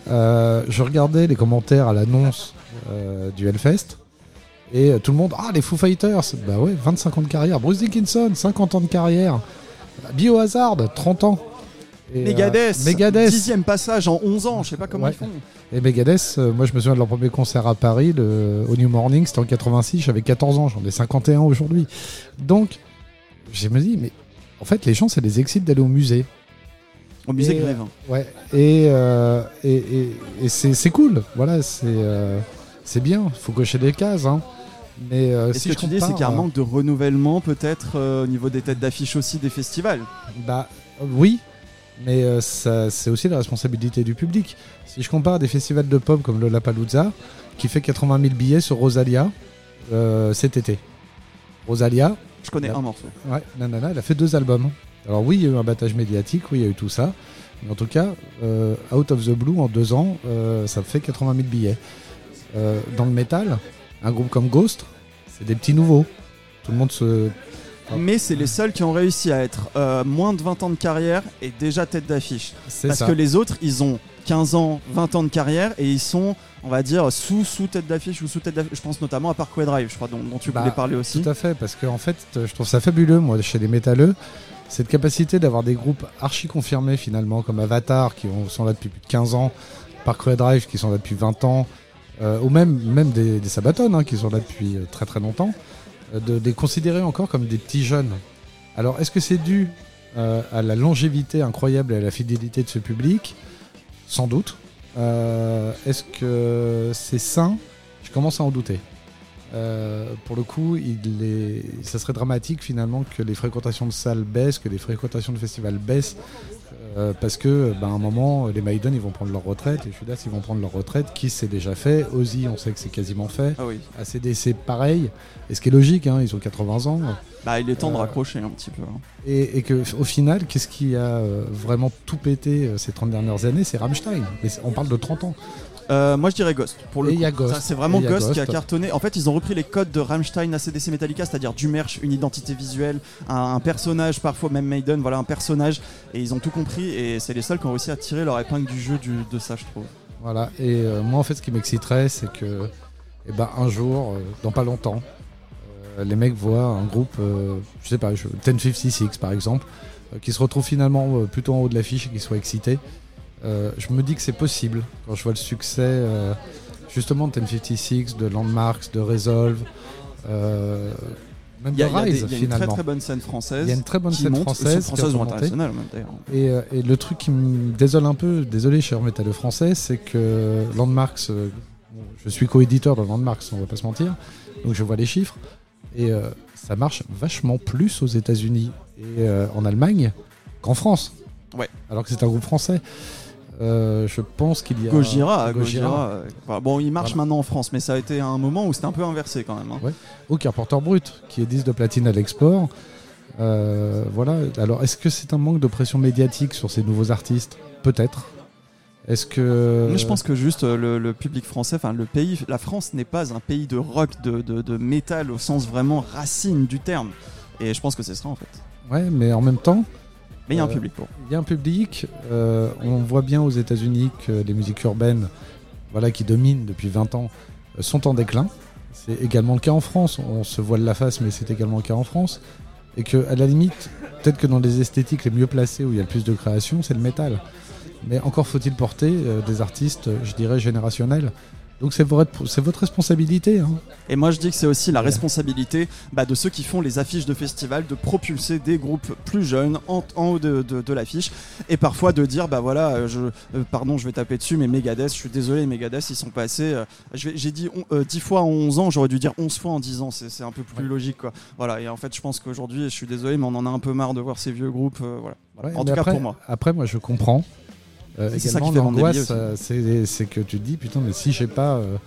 [SPEAKER 9] Euh, je regardais les commentaires à l'annonce euh, du Hellfest et euh, tout le monde Ah, les Foo Fighters Bah ouais, 25 ans de carrière. Bruce Dickinson, 50 ans de carrière. Biohazard, 30 ans. Et, euh,
[SPEAKER 2] Megadeth,
[SPEAKER 9] Megadeth.
[SPEAKER 2] dixième passage en 11 ans, je sais pas comment
[SPEAKER 9] Ouais.
[SPEAKER 2] ils font.
[SPEAKER 9] Et Megadeth, euh, moi je me souviens de leur premier concert à Paris, le, au New Morning, c'était en 86, j'avais 14 ans, j'en ai 51 aujourd'hui. Donc, je me dis, mais en fait, les gens, ça les excite d'aller au musée.
[SPEAKER 2] Au musée
[SPEAKER 9] Et,
[SPEAKER 2] Grévin.
[SPEAKER 9] Ouais, et, euh, et, et, et c'est cool, voilà, c'est euh, c'est bien, faut cocher des cases. Hein. Mais euh,
[SPEAKER 2] Et
[SPEAKER 9] si
[SPEAKER 2] ce que
[SPEAKER 9] je
[SPEAKER 2] tu dis, c'est qu'il y a un
[SPEAKER 9] euh,
[SPEAKER 2] manque de renouvellement peut-être euh, au niveau des têtes d'affiche aussi des festivals.
[SPEAKER 9] Bah euh, oui, mais euh, c'est aussi la responsabilité du public. Si je compare des festivals de pop comme Lollapalooza, qui fait 80 000 billets sur Rosalia euh, cet été. Rosalia,
[SPEAKER 2] Je connais un morceau.
[SPEAKER 9] ouais, nanana, elle a fait deux albums. Alors oui, il y a eu un battage médiatique, oui, il y a eu tout ça. Mais en tout cas, euh, Out of the Blue, en deux ans, ça fait 80 000 billets. Dans le métal, un groupe comme Ghost, c'est des petits nouveaux. Tout le monde se...
[SPEAKER 2] Mais c'est les seuls qui ont réussi à être euh, moins de 20 ans de carrière et déjà tête d'affiche. Parce
[SPEAKER 9] ça.
[SPEAKER 2] que les autres, ils ont 15 ans, 20 ans de carrière et ils sont, on va dire, sous, sous tête d'affiche ou sous tête d'affiche. Je pense notamment à Parkway Drive, je crois, dont, dont tu
[SPEAKER 9] Bah,
[SPEAKER 2] voulais parler aussi.
[SPEAKER 9] Tout à fait, parce qu'en fait, je trouve ça fabuleux, moi, chez les métalleux, cette capacité d'avoir des groupes archi confirmés finalement, comme Avatar, qui ont- sont là depuis plus de 15 ans, Parkway Drive, qui sont là depuis 20 ans, euh, ou même, même des, des Sabaton, hein, qui sont là depuis euh, très très longtemps, de, de les considérer encore comme des petits jeunes. Alors, est-ce que c'est dû euh, à la longévité incroyable et à la fidélité de ce public? Sans doute. Euh, est-ce que c'est sain? Je commence à en douter. Euh, pour le coup, il ça serait dramatique finalement que les fréquentations de salles baissent, que les fréquentations de festivals baissent, euh, parce que ben, à un moment, les Maiden ils vont prendre leur retraite, les Judas ils vont prendre leur retraite, qui c'est déjà fait, Ozzy on sait que c'est quasiment fait,
[SPEAKER 2] Ah oui.
[SPEAKER 9] ACDC pareil, et ce qui est logique, hein, ils ont 80 ans,
[SPEAKER 2] Bah, il est temps de
[SPEAKER 9] Euh,
[SPEAKER 2] raccrocher un petit peu. hein.
[SPEAKER 9] et, et que au final, qu'est-ce qui a euh, vraiment tout pété ces 30 dernières années? C'est Rammstein, et c'est- on parle de 30 ans.
[SPEAKER 2] Euh, moi, je dirais Ghost. Pour le
[SPEAKER 9] Et
[SPEAKER 2] coup.
[SPEAKER 9] il y a Ghost.
[SPEAKER 2] Ça, C'est vraiment Ghost, qui a cartonné. En fait, ils ont repris les codes de Rammstein, ACDC Metallica, c'est-à-dire du merch, une identité visuelle, un, un personnage, parfois même Maiden, voilà un personnage. Et ils ont tout compris. Et c'est les seuls qui ont réussi à tirer leur épingle du jeu du- de ça, je trouve.
[SPEAKER 9] Voilà, et euh, moi en fait ce qui m'exciterait c'est que eh ben, un jour, euh, dans pas longtemps, euh, les mecs voient un groupe, je sais pas, je- 1056 par exemple, qui se retrouve finalement plutôt en haut de l'affiche et qui soit excité. Euh, je me dis que c'est possible quand je vois le succès euh, justement de 1056, de Landmarks, de Resolve, euh, même
[SPEAKER 2] Il y a,
[SPEAKER 9] de
[SPEAKER 2] il y a des-
[SPEAKER 9] Rise
[SPEAKER 2] il y a une très très bonne scène française.
[SPEAKER 9] Il y a une très bonne scène
[SPEAKER 2] monte,
[SPEAKER 9] française,
[SPEAKER 2] française ou internationale.
[SPEAKER 9] Et, et le truc qui me désole un peu, désolé cher métalleux français, c'est que Landmarks, je suis co-éditeur dans Landmarks, on va pas se mentir, donc je vois les chiffres, et ça marche vachement plus aux États-Unis et en Allemagne qu'en France.
[SPEAKER 2] Ouais.
[SPEAKER 9] Alors que c'est un groupe français. Euh, je pense qu'il y a.
[SPEAKER 2] Gojira,
[SPEAKER 9] Gojira.
[SPEAKER 2] Gojira, voilà. bon, il marche
[SPEAKER 9] Voilà.
[SPEAKER 2] maintenant en France, mais ça a été un moment où c'était un peu inversé quand même. hein.
[SPEAKER 9] Ouais. Ou Carpenter Brut, qui est 10 de platine à l'export. Euh, voilà. Alors, est-ce que c'est un manque de pression médiatique sur ces nouveaux artistes? Peut-être. Est-ce que.
[SPEAKER 2] Mais je pense que juste euh, le, le public français, enfin le pays, la France n'est pas un pays de rock, de, de, de métal au sens vraiment racine du terme. Et je pense que c'est ça en fait.
[SPEAKER 9] Ouais, mais en même temps,
[SPEAKER 2] Mais il y a un
[SPEAKER 9] Euh,
[SPEAKER 2] public pour.
[SPEAKER 9] il y a un public. euh, on voit bien aux États-Unis que les musiques urbaines, voilà, qui dominent depuis 20 ans, euh, sont en déclin. C'est également le cas en France. On se voile la face, mais c'est également le cas en France. Et que, à la limite, peut-être que dans les esthétiques les mieux placées où il y a le plus de création, c'est le métal. Mais encore faut-il porter euh, des artistes, je dirais, générationnels. Donc c'est votre, responsabilité. hein.
[SPEAKER 2] Et moi je dis que c'est aussi la responsabilité bah, de ceux qui font les affiches de festival de propulser des groupes plus jeunes en, en haut de, de- de l'affiche et parfois de dire bah voilà euh, je, euh, pardon je vais taper dessus mais Megadeth je suis désolé Megadeth ils sont passés euh, j'ai dit on- euh, 10 fois en 11 ans j'aurais dû dire 11 fois en 10 ans c'est un peu plus logique quoi voilà et en fait je pense qu'aujourd'hui je suis désolé mais on en a un peu marre de voir ces vieux groupes euh, voilà, Voilà.
[SPEAKER 9] Ouais,
[SPEAKER 2] en tout cas pour moi
[SPEAKER 9] après, moi, je comprends. Euh,
[SPEAKER 2] C'est ça
[SPEAKER 9] également,
[SPEAKER 2] qui fait
[SPEAKER 9] l'angoisse, euh, c'est que tu te dis, putain, mais si j'ai pas euh,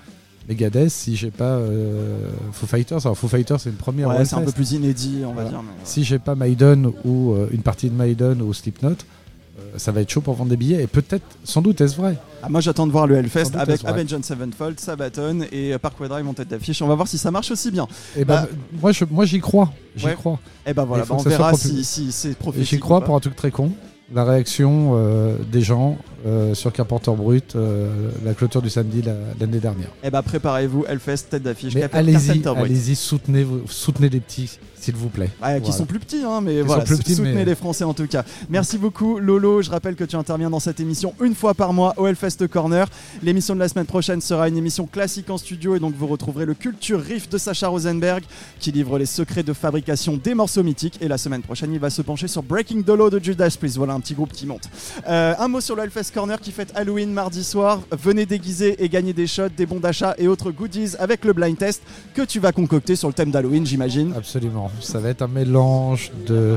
[SPEAKER 9] Megadeth, si j'ai pas euh, Foo Fighters, alors Foo Fighters, c'est une première
[SPEAKER 2] ouais, c'est un peu plus inédit on va
[SPEAKER 9] Voilà.
[SPEAKER 2] dire mais,
[SPEAKER 9] Si j'ai pas Maiden ou euh, une partie de Maiden ou Slipknot, euh, ça va être chaud pour vendre des billets. Et peut-être, sans doute, est-ce vrai?
[SPEAKER 2] Ah, moi j'attends de voir le Hellfest avec. Avenged Sevenfold, Sabaton et euh, Parkway Drive en tête d'affiche. On va voir si ça marche aussi bien.
[SPEAKER 9] Et ben,
[SPEAKER 2] Bah,
[SPEAKER 9] moi, je, moi, j'y crois. J'y
[SPEAKER 2] Ouais.
[SPEAKER 9] crois.
[SPEAKER 2] Et ben voilà,
[SPEAKER 9] Il faut
[SPEAKER 2] bah, on
[SPEAKER 9] ça soit
[SPEAKER 2] verra si, si c'est
[SPEAKER 9] Et
[SPEAKER 2] prophétique.
[SPEAKER 9] j'y crois pour un truc très con. La réaction euh, des gens euh, sur Carpenter Brut, euh, la clôture du samedi la- l'année dernière.
[SPEAKER 2] Eh ben préparez-vous, Hellfest, tête d'affiche.
[SPEAKER 9] Mais
[SPEAKER 2] Cap-
[SPEAKER 9] allez-y,
[SPEAKER 2] Carpenter Brut.
[SPEAKER 9] allez-y, soutenez, vos- soutenez les petits, s'il vous plaît.
[SPEAKER 2] Ouais, qui
[SPEAKER 9] Voilà.
[SPEAKER 2] sont plus petits, hein, mais
[SPEAKER 9] Qui
[SPEAKER 2] voilà,
[SPEAKER 9] sont plus petits,
[SPEAKER 2] soutenez
[SPEAKER 9] mais-
[SPEAKER 2] les Français en tout cas. Merci beaucoup Lolo, je rappelle que tu interviens dans cette émission une fois par mois au Hellfest Corner. L'émission de la semaine prochaine sera une émission classique en studio et donc vous retrouverez le Culture Riff de Sacha Rosenberg qui livre les secrets de fabrication des morceaux mythiques et la semaine prochaine il va se pencher sur Breaking the Law de Judas Priest. Voilà un petit groupe qui monte. Euh, un mot sur le Hellfest Corner qui fête Halloween mardi soir. Venez déguiser et gagner des shots, des bons d'achat et autres goodies avec le blind test que tu vas concocter sur le thème d'Halloween j'imagine.
[SPEAKER 9] Absolument. Ça va être un mélange de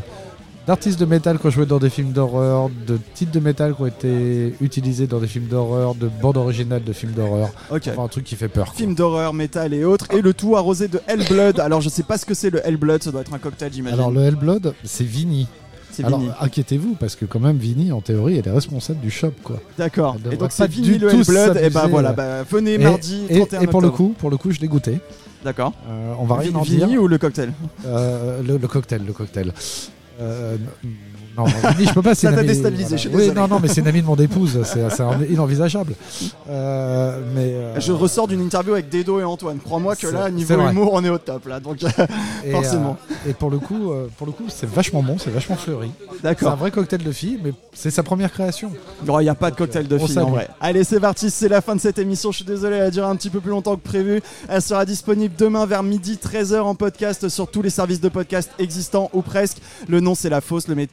[SPEAKER 9] d'artistes de métal qui ont joué dans des films d'horreur, de titres de métal qui ont été utilisés dans des films d'horreur, de bandes originales de films d'horreur.
[SPEAKER 2] Ok.
[SPEAKER 9] Enfin, un truc qui fait peur. quoi.
[SPEAKER 2] Film d'horreur, métal et autres, et le tout arrosé de Hellblood. Alors je sais pas ce que c'est le Hellblood, ça doit être un cocktail j'imagine.
[SPEAKER 9] Alors le Hellblood, c'est Vini.
[SPEAKER 2] C'est
[SPEAKER 9] Alors
[SPEAKER 2] Vini.
[SPEAKER 9] inquiétez-vous parce que quand même Vini, en théorie, elle est responsable du shop, quoi.
[SPEAKER 2] D'accord. Et donc
[SPEAKER 9] pas
[SPEAKER 2] c'est
[SPEAKER 9] du
[SPEAKER 2] Vini le
[SPEAKER 9] tout
[SPEAKER 2] Hellblood. Et bah voilà,
[SPEAKER 9] euh.
[SPEAKER 2] bah, venez
[SPEAKER 9] Et-
[SPEAKER 2] mardi
[SPEAKER 9] et,
[SPEAKER 2] 31
[SPEAKER 9] et pour le coup, pour le coup, je l'ai goûté.
[SPEAKER 2] D'accord.
[SPEAKER 9] Euh, on va rien en
[SPEAKER 2] Vini
[SPEAKER 9] dire.
[SPEAKER 2] ou le cocktail?
[SPEAKER 9] Euh, le, le cocktail, le cocktail. Euh, non, je peux pas.
[SPEAKER 2] Ça t'a déstabilisé, je suis
[SPEAKER 9] Oui, non, non, mais c'est une amie de mon épouse. C'est inenvisageable. Euh, mais euh,
[SPEAKER 2] Je ressors d'une interview avec Dedo et Antoine. Crois-moi que là, niveau humour, on est au top là. Donc
[SPEAKER 9] et,
[SPEAKER 2] forcément.
[SPEAKER 9] euh, et pour le coup, euh, pour le coup, c'est vachement bon, c'est vachement fleuri. C'est un
[SPEAKER 2] d'accord.
[SPEAKER 9] vrai cocktail de filles, mais c'est sa première création.
[SPEAKER 2] Il n'y a pas de cocktail de filles en vrai. Allez, c'est parti, c'est la fin de cette émission. Je suis désolé, elle a duré un petit peu plus longtemps que prévu. Elle sera disponible demain vers midi 13h en podcast sur tous les services de podcast existants ou presque. Le nom, c'est La le, mé-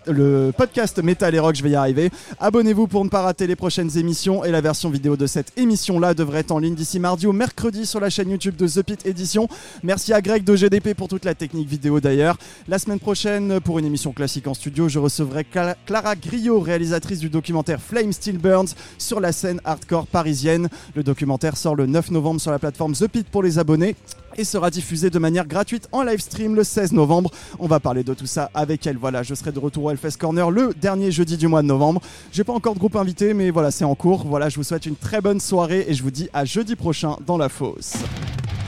[SPEAKER 2] podcast Metal et Rock, je vais y arriver. Abonnez-vous pour ne pas rater les prochaines émissions et la version vidéo de cette émission-là devrait être en ligne d'ici mardi au mercredi sur la chaîne YouTube de The Pit Edition. Merci à Greg de GDP pour toute la technique vidéo d'ailleurs. La semaine prochaine, pour une émission classique en studio, je recevrai Cla- Clara Griot, réalisatrice du documentaire Flame Still Burns sur la scène hardcore parisienne. Le documentaire sort le 9 novembre sur la plateforme The Pit pour les abonnés et sera diffusé de manière gratuite en live stream le 16 novembre. On va parler de tout ça avec elle. Voilà, je serai de retour au Hellfest Corner le dernier jeudi du mois de novembre. J'ai pas encore de groupe invité, mais voilà, c'est en cours. Voilà, je vous souhaite une très bonne soirée et je vous dis à jeudi prochain dans la fosse.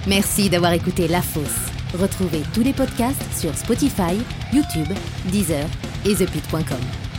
[SPEAKER 1] Merci d'avoir écouté La Fosse. Retrouvez tous les podcasts sur Spotify, YouTube, Deezer et ThePit.com.